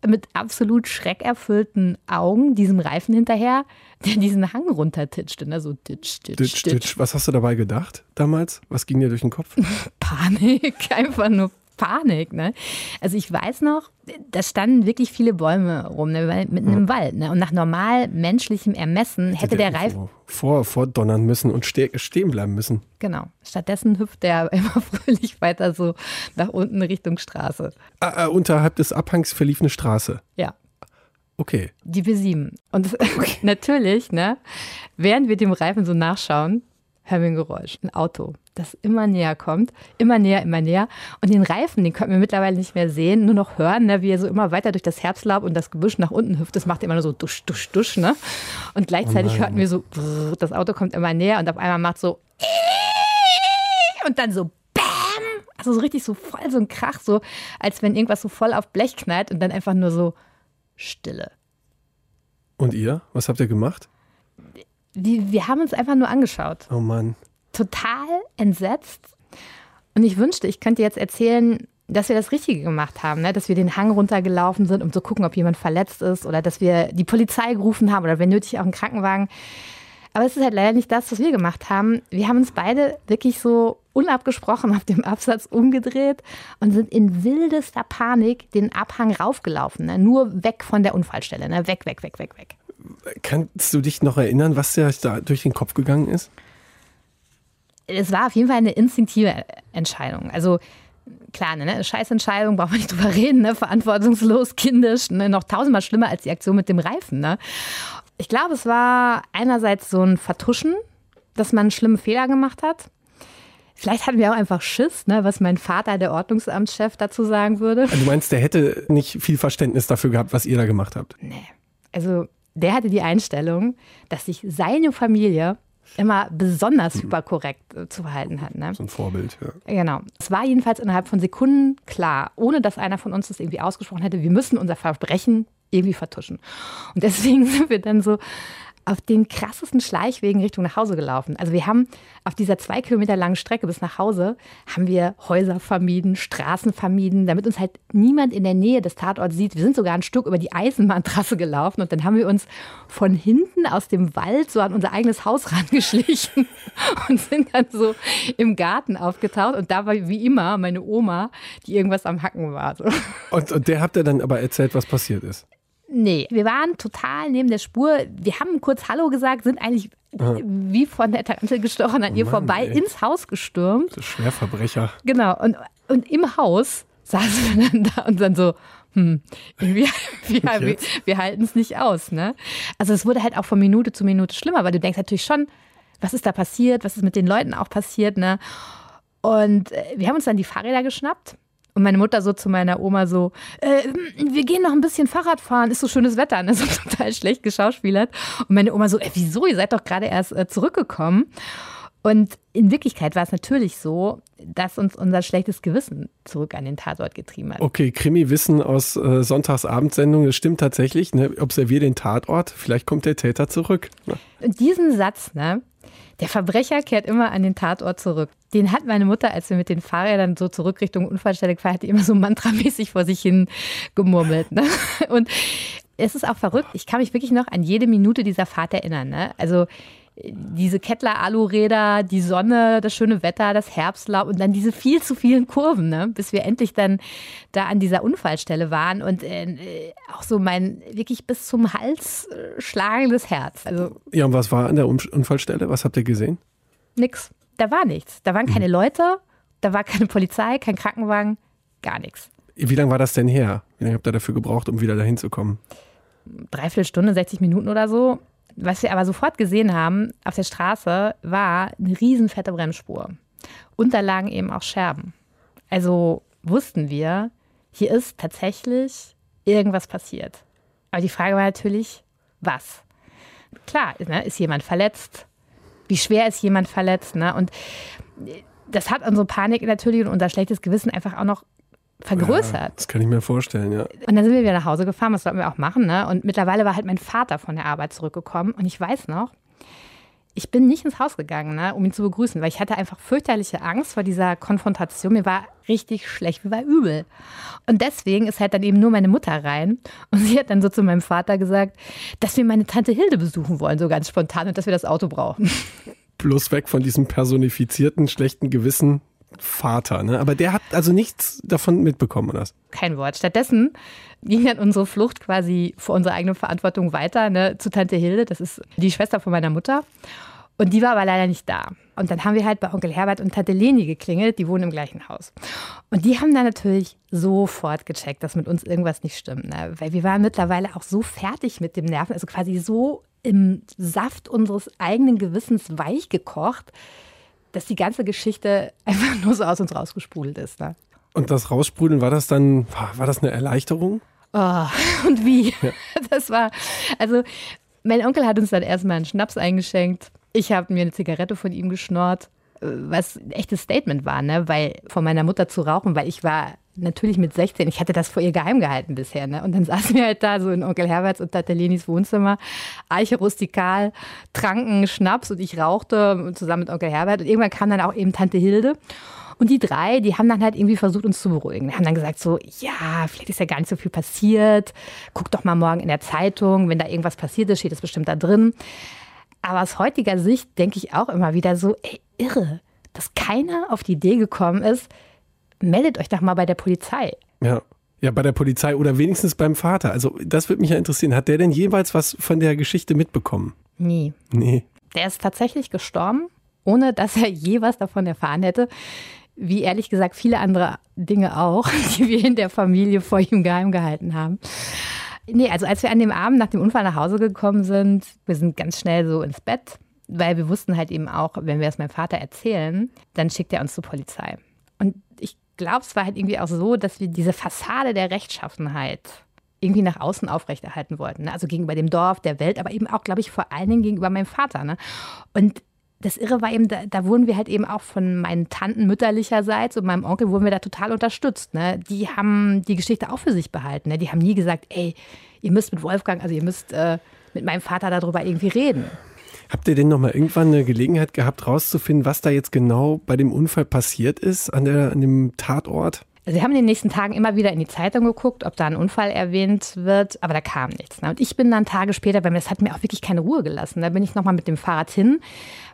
mit absolut schreckerfüllten Augen diesem Reifen hinterher, der diesen Hang runtertitschte. Ne? So titsch, titsch, titsch, titsch. Was hast du dabei gedacht damals? Was ging dir durch den Kopf? [LAUGHS] Panik, einfach nur Panik. Ne? Also ich weiß noch, da standen wirklich viele Bäume rum, ne, mitten im Wald. Ne? Und nach normal menschlichem Ermessen hätte der Reifen... Vor, vordonnern müssen und ste stehen bleiben müssen. Genau. Stattdessen hüpft der [LAUGHS] immer fröhlich weiter so nach unten Richtung Straße. Ah, äh, unterhalb des Abhangs verlief eine Straße. Ja. Okay. Die B7. Und [LAUGHS] okay. natürlich, ne, während wir dem Reifen so nachschauen, hören wir ein Geräusch, ein Auto, das immer näher kommt, immer näher, immer näher. Und den Reifen, den können wir mittlerweile nicht mehr sehen, nur noch hören, ne, wie er so immer weiter durch das Herbstlaub und das Gebüsch nach unten hüpft. Das macht immer nur so dusch, dusch, dusch. Ne? Und gleichzeitig oh hörten wir so, das Auto kommt immer näher und auf einmal macht so und dann so Bäm! Also so richtig so voll so ein Krach, so als wenn irgendwas so voll auf Blech knallt und dann einfach nur so Stille. Und ihr? Was habt ihr gemacht? Die, wir haben uns einfach nur angeschaut. Oh Mann. Total entsetzt. Und ich wünschte, ich könnte jetzt erzählen, dass wir das Richtige gemacht haben, ne? dass wir den Hang runtergelaufen sind, um zu gucken, ob jemand verletzt ist oder dass wir die Polizei gerufen haben oder wenn nötig auch einen Krankenwagen. Aber es ist halt leider nicht das, was wir gemacht haben. Wir haben uns beide wirklich so unabgesprochen auf dem Absatz umgedreht und sind in wildester Panik den Abhang raufgelaufen. Ne? Nur weg von der Unfallstelle. Ne? Weg, weg, weg, weg, weg. Kannst du dich noch erinnern, was dir da durch den Kopf gegangen ist? Es war auf jeden Fall eine instinktive Entscheidung. Also klar, ne, eine Scheißentscheidung, braucht man nicht drüber reden, ne? verantwortungslos, kindisch, ne? noch tausendmal schlimmer als die Aktion mit dem Reifen. Ne? Ich glaube, es war einerseits so ein Vertuschen, dass man einen schlimmen Fehler gemacht hat. Vielleicht hatten wir auch einfach Schiss, ne, was mein Vater, der Ordnungsamtschef, dazu sagen würde. Du meinst, der hätte nicht viel Verständnis dafür gehabt, was ihr da gemacht habt? Nee. Also der hatte die Einstellung, dass sich seine Familie immer besonders mhm. hyperkorrekt äh, zu verhalten hat. Ne? So ein Vorbild, ja. Genau. Es war jedenfalls innerhalb von Sekunden klar, ohne dass einer von uns das irgendwie ausgesprochen hätte, wir müssen unser Verbrechen irgendwie vertuschen. Und deswegen [LAUGHS] sind wir dann so auf den krassesten Schleichwegen Richtung nach Hause gelaufen. Also wir haben auf dieser zwei Kilometer langen Strecke bis nach Hause, haben wir Häuser vermieden, Straßen vermieden, damit uns halt niemand in der Nähe des Tatorts sieht. Wir sind sogar ein Stück über die Eisenbahntrasse gelaufen und dann haben wir uns von hinten aus dem Wald so an unser eigenes Haus [LAUGHS] rangeschlichen und sind dann so im Garten aufgetaucht und da war wie immer meine Oma, die irgendwas am Hacken war. Und, und der habt ihr dann aber erzählt, was passiert ist? Nee, wir waren total neben der Spur. Wir haben kurz Hallo gesagt, sind eigentlich Aha. wie von der Tante gestochen an ihr Mann, vorbei ey. ins Haus gestürmt. Das Schwerverbrecher. Genau. Und, und im Haus saßen wir dann da und dann so, hm, wir, [LAUGHS] wir, wir, wir halten es nicht aus. Ne? Also es wurde halt auch von Minute zu Minute schlimmer, weil du denkst natürlich schon, was ist da passiert, was ist mit den Leuten auch passiert. Ne? Und äh, wir haben uns dann die Fahrräder geschnappt und meine Mutter so zu meiner Oma so, äh, wir gehen noch ein bisschen Fahrrad fahren, ist so schönes Wetter, ne? [LAUGHS] so total schlecht geschauspielert. Und meine Oma so, äh, wieso, ihr seid doch gerade erst äh, zurückgekommen. Und in Wirklichkeit war es natürlich so, dass uns unser schlechtes Gewissen zurück an den Tatort getrieben hat. Okay, Krimi-Wissen aus äh, Sonntagsabendsendung, das stimmt tatsächlich. Ne? Observier den Tatort, vielleicht kommt der Täter zurück. Ne? Und diesen Satz, ne, der Verbrecher kehrt immer an den Tatort zurück. Den hat meine Mutter, als wir mit den Fahrrädern so zurück Richtung Unfallstelle gefahren, hat die immer so [LAUGHS] mantramäßig vor sich hin gemurmelt. Ne? Und es ist auch verrückt. Ich kann mich wirklich noch an jede Minute dieser Fahrt erinnern. Ne? Also diese Kettler-Aluräder, die Sonne, das schöne Wetter, das Herbstlaub und dann diese viel zu vielen Kurven, ne? bis wir endlich dann da an dieser Unfallstelle waren und äh, auch so mein wirklich bis zum Hals äh, schlagendes Herz. Also, ja, und was war an der Unfallstelle? Was habt ihr gesehen? Nix. Da war nichts. Da waren keine mhm. Leute, da war keine Polizei, kein Krankenwagen, gar nichts. Wie lange war das denn her? Wie lange habt ihr dafür gebraucht, um wieder dahin zu kommen? Dreiviertel Stunde, 60 Minuten oder so. Was wir aber sofort gesehen haben auf der Straße, war eine riesenfette Bremsspur. Und da lagen eben auch Scherben. Also wussten wir, hier ist tatsächlich irgendwas passiert. Aber die Frage war natürlich, was? Klar, ne, ist jemand verletzt? Wie schwer ist jemand verletzt? Ne? Und das hat unsere Panik natürlich und unser schlechtes Gewissen einfach auch noch vergrößert. Ja, das kann ich mir vorstellen, ja. Und dann sind wir wieder nach Hause gefahren, was sollten wir auch machen, ne? Und mittlerweile war halt mein Vater von der Arbeit zurückgekommen und ich weiß noch, ich bin nicht ins Haus gegangen, ne, um ihn zu begrüßen, weil ich hatte einfach fürchterliche Angst vor dieser Konfrontation. Mir war richtig schlecht, mir war übel. Und deswegen ist halt dann eben nur meine Mutter rein. Und [LAUGHS] sie hat dann so zu meinem Vater gesagt, dass wir meine Tante Hilde besuchen wollen, so ganz spontan, und dass wir das Auto brauchen. Bloß weg von diesem personifizierten, schlechten Gewissen Vater. Ne? Aber der hat also nichts davon mitbekommen, oder? Kein Wort. Stattdessen ging dann unsere Flucht quasi vor unserer eigenen Verantwortung weiter ne, zu Tante Hilde. Das ist die Schwester von meiner Mutter. Und die war aber leider nicht da. Und dann haben wir halt bei Onkel Herbert und Tante Leni geklingelt, die wohnen im gleichen Haus. Und die haben dann natürlich sofort gecheckt, dass mit uns irgendwas nicht stimmt. Ne? Weil wir waren mittlerweile auch so fertig mit dem Nerven, also quasi so im Saft unseres eigenen Gewissens weich gekocht, dass die ganze Geschichte [LAUGHS] einfach nur so aus uns rausgesprudelt ist. Ne? Und das Raussprudeln, war das dann, war das eine Erleichterung? Oh, [LAUGHS] und wie? Ja. Das war, also mein Onkel hat uns dann erstmal einen Schnaps eingeschenkt. Ich habe mir eine Zigarette von ihm geschnort, äh, was ein echtes Statement war, ne? weil von meiner Mutter zu rauchen, weil ich war natürlich mit 16, ich hatte das vor ihr geheim gehalten bisher. Ne? Und dann [LAUGHS] saßen wir halt da so in Onkel Herberts und Tante Wohnzimmer, Eiche rustikal, tranken Schnaps und ich rauchte zusammen mit Onkel Herbert. Und irgendwann kam dann auch eben Tante Hilde. Und die drei, die haben dann halt irgendwie versucht, uns zu beruhigen. Die haben dann gesagt so, ja, vielleicht ist ja gar nicht so viel passiert. Guck doch mal morgen in der Zeitung, wenn da irgendwas passiert ist, steht das bestimmt da drin. Aber aus heutiger Sicht denke ich auch immer wieder so, ey, irre, dass keiner auf die Idee gekommen ist, meldet euch doch mal bei der Polizei. Ja. Ja, bei der Polizei oder wenigstens beim Vater. Also, das würde mich ja interessieren. Hat der denn jeweils was von der Geschichte mitbekommen? Nie. Nee. Der ist tatsächlich gestorben, ohne dass er je was davon erfahren hätte. Wie ehrlich gesagt viele andere Dinge auch, [LAUGHS] die wir in der Familie vor ihm geheim gehalten haben. Nee, also als wir an dem Abend nach dem Unfall nach Hause gekommen sind, wir sind ganz schnell so ins Bett, weil wir wussten halt eben auch, wenn wir es meinem Vater erzählen, dann schickt er uns zur Polizei. Und ich glaube, es war halt irgendwie auch so, dass wir diese Fassade der Rechtschaffenheit irgendwie nach außen aufrechterhalten wollten. Ne? Also gegenüber dem Dorf, der Welt, aber eben auch, glaube ich, vor allen Dingen gegenüber meinem Vater. Ne? Und das Irre war eben, da, da, wurden wir halt eben auch von meinen Tanten mütterlicherseits und meinem Onkel wurden wir da total unterstützt. Ne? Die haben die Geschichte auch für sich behalten. Ne? Die haben nie gesagt, ey, ihr müsst mit Wolfgang, also ihr müsst äh, mit meinem Vater darüber irgendwie reden. Habt ihr denn noch mal irgendwann eine Gelegenheit gehabt, rauszufinden, was da jetzt genau bei dem Unfall passiert ist, an, der, an dem Tatort? Also wir haben in den nächsten Tagen immer wieder in die Zeitung geguckt, ob da ein Unfall erwähnt wird, aber da kam nichts. Ne? Und ich bin dann Tage später, weil das hat mir auch wirklich keine Ruhe gelassen. Da bin ich nochmal mit dem Fahrrad hin,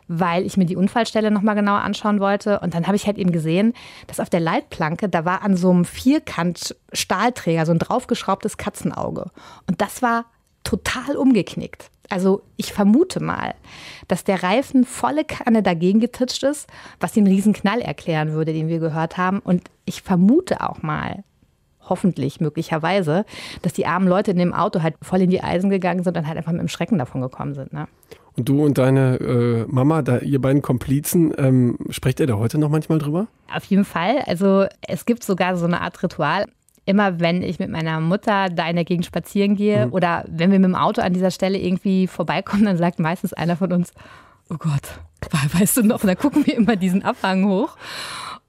weil ich mir die Unfallstelle nochmal genauer anschauen wollte. Und dann habe ich halt eben gesehen, dass auf der Leitplanke, da war an so einem Vierkant Stahlträger so ein draufgeschraubtes Katzenauge. Und das war total umgeknickt. Also ich vermute mal, dass der Reifen volle Kanne dagegen getitscht ist, was den Riesenknall erklären würde, den wir gehört haben. Und ich vermute auch mal, hoffentlich möglicherweise, dass die armen Leute in dem Auto halt voll in die Eisen gegangen sind und halt einfach mit dem Schrecken davon gekommen sind. Ne? Und du und deine äh, Mama, da, ihr beiden Komplizen, ähm, sprecht ihr da heute noch manchmal drüber? Auf jeden Fall. Also es gibt sogar so eine Art Ritual immer wenn ich mit meiner Mutter da in der Gegend spazieren gehe mhm. oder wenn wir mit dem Auto an dieser Stelle irgendwie vorbeikommen, dann sagt meistens einer von uns, oh Gott, weißt du noch, und dann gucken wir immer diesen Abhang hoch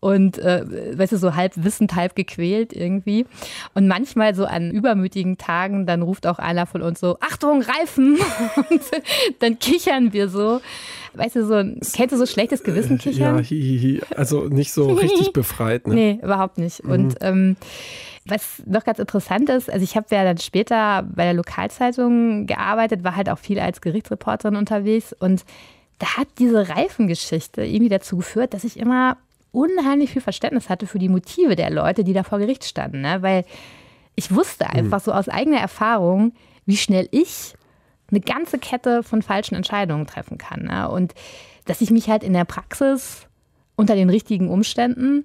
und äh, weißt du, so halb wissend, halb gequält irgendwie. Und manchmal so an übermütigen Tagen, dann ruft auch einer von uns so, Achtung, Reifen! [LAUGHS] Und dann kichern wir so. Weißt du, so ein, kennst du so schlechtes Gewissen kichern? Ja, hi, hi, hi. also nicht so richtig [LAUGHS] befreit. Ne? Nee, überhaupt nicht. Mhm. Und ähm, was noch ganz interessant ist, also ich habe ja dann später bei der Lokalzeitung gearbeitet, war halt auch viel als Gerichtsreporterin unterwegs und da hat diese Reifengeschichte irgendwie dazu geführt, dass ich immer unheimlich viel Verständnis hatte für die Motive der Leute, die da vor Gericht standen. Ne? Weil ich wusste hm. einfach so aus eigener Erfahrung, wie schnell ich eine ganze Kette von falschen Entscheidungen treffen kann. Ne? Und dass ich mich halt in der Praxis unter den richtigen Umständen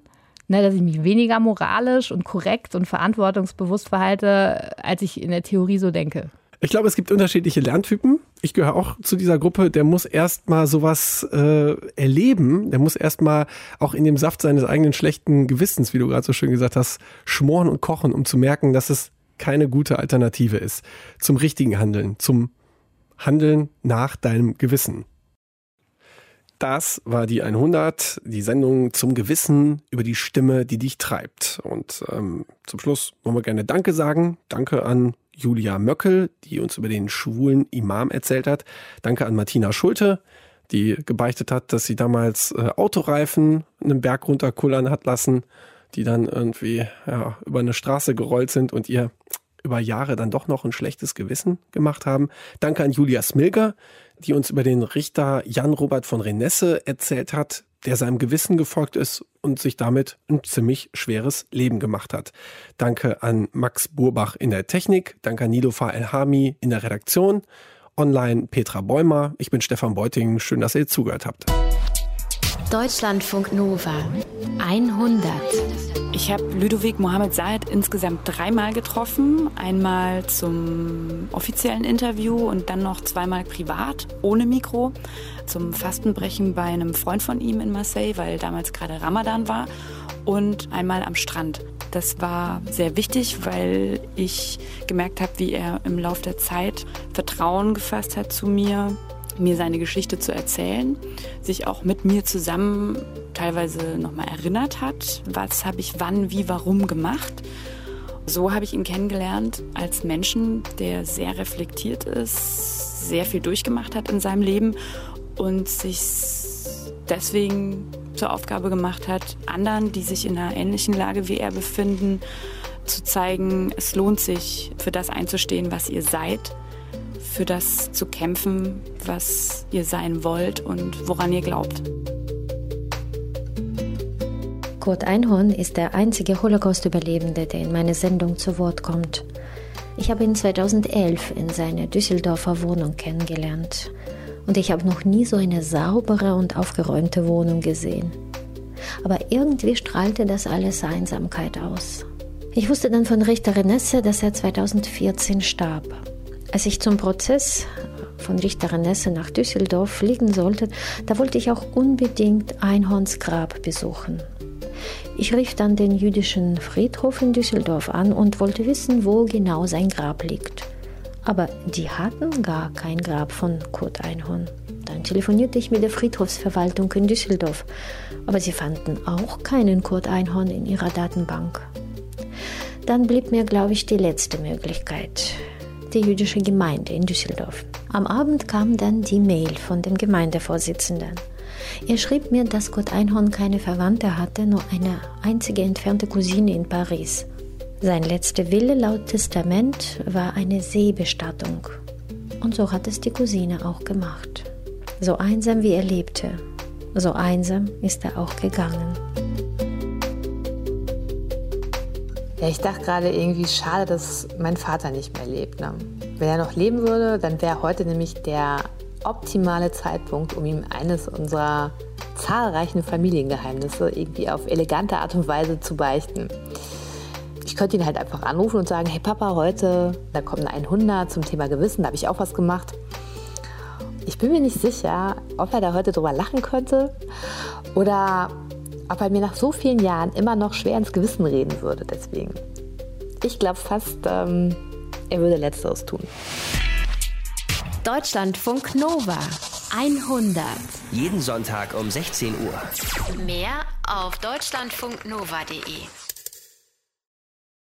ne, dass ich mich weniger moralisch und korrekt und verantwortungsbewusst verhalte, als ich in der Theorie so denke. Ich glaube, es gibt unterschiedliche Lerntypen. Ich gehöre auch zu dieser Gruppe, der muss erstmal sowas äh, erleben. Der muss erstmal auch in dem Saft seines eigenen schlechten Gewissens, wie du gerade so schön gesagt hast, schmoren und kochen, um zu merken, dass es keine gute Alternative ist zum richtigen Handeln, zum Handeln nach deinem Gewissen. Das war die 100, die Sendung zum Gewissen über die Stimme, die dich treibt. Und ähm, zum Schluss wollen wir gerne Danke sagen. Danke an Julia Möckel, die uns über den schwulen Imam erzählt hat. Danke an Martina Schulte, die gebeichtet hat, dass sie damals äh, Autoreifen einen Berg runterkullern hat lassen, die dann irgendwie ja, über eine Straße gerollt sind und ihr über Jahre dann doch noch ein schlechtes Gewissen gemacht haben. Danke an Julia Smilger, die uns über den Richter Jan Robert von Renesse erzählt hat, der seinem Gewissen gefolgt ist und sich damit ein ziemlich schweres Leben gemacht hat. Danke an Max Burbach in der Technik, danke an Nilofar Elhami in der Redaktion, online Petra Bäumer, ich bin Stefan Beuting, schön, dass ihr zugehört habt. Deutschlandfunk Nova 100. Ich habe Ludovic Mohammed Said insgesamt dreimal getroffen. Einmal zum offiziellen Interview und dann noch zweimal privat, ohne Mikro, zum Fastenbrechen bei einem Freund von ihm in Marseille, weil damals gerade Ramadan war. Und einmal am Strand. Das war sehr wichtig, weil ich gemerkt habe, wie er im Laufe der Zeit Vertrauen gefasst hat zu mir, mir seine Geschichte zu erzählen, sich auch mit mir zusammen teilweise nochmal erinnert hat, was habe ich wann, wie, warum gemacht. So habe ich ihn kennengelernt als Menschen, der sehr reflektiert ist, sehr viel durchgemacht hat in seinem Leben und sich deswegen zur Aufgabe gemacht hat, anderen, die sich in einer ähnlichen Lage wie er befinden, zu zeigen, es lohnt sich, für das einzustehen, was ihr seid für das zu kämpfen, was ihr sein wollt und woran ihr glaubt. Kurt Einhorn ist der einzige Holocaust-Überlebende, der in meiner Sendung zu Wort kommt. Ich habe ihn 2011 in seiner Düsseldorfer Wohnung kennengelernt. Und ich habe noch nie so eine saubere und aufgeräumte Wohnung gesehen. Aber irgendwie strahlte das alles Einsamkeit aus. Ich wusste dann von Richter Renesse, dass er 2014 starb. Als ich zum Prozess von Richter Renesse nach Düsseldorf fliegen sollte, da wollte ich auch unbedingt Einhorns Grab besuchen. Ich rief dann den jüdischen Friedhof in Düsseldorf an und wollte wissen, wo genau sein Grab liegt. Aber die hatten gar kein Grab von Kurt Einhorn. Dann telefonierte ich mit der Friedhofsverwaltung in Düsseldorf, aber sie fanden auch keinen Kurt Einhorn in ihrer Datenbank. Dann blieb mir, glaube ich, die letzte Möglichkeit die jüdische Gemeinde in Düsseldorf. Am Abend kam dann die Mail von dem Gemeindevorsitzenden. Er schrieb mir, dass Kurt Einhorn keine Verwandte hatte, nur eine einzige entfernte Cousine in Paris. Sein letzter Wille laut Testament war eine Seebestattung. Und so hat es die Cousine auch gemacht. So einsam wie er lebte, so einsam ist er auch gegangen. Ja, ich dachte gerade irgendwie schade, dass mein Vater nicht mehr lebt. Ne? Wenn er noch leben würde, dann wäre heute nämlich der optimale Zeitpunkt, um ihm eines unserer zahlreichen Familiengeheimnisse irgendwie auf elegante Art und Weise zu beichten. Ich könnte ihn halt einfach anrufen und sagen, hey Papa, heute, da kommt ein 100 zum Thema Gewissen, da habe ich auch was gemacht. Ich bin mir nicht sicher, ob er da heute drüber lachen könnte oder ob er mir nach so vielen Jahren immer noch schwer ins Gewissen reden würde. Deswegen. Ich glaube fast, ähm, er würde Letzteres tun. Deutschlandfunk Nova 100. Jeden Sonntag um 16 Uhr. Mehr auf deutschlandfunknova.de.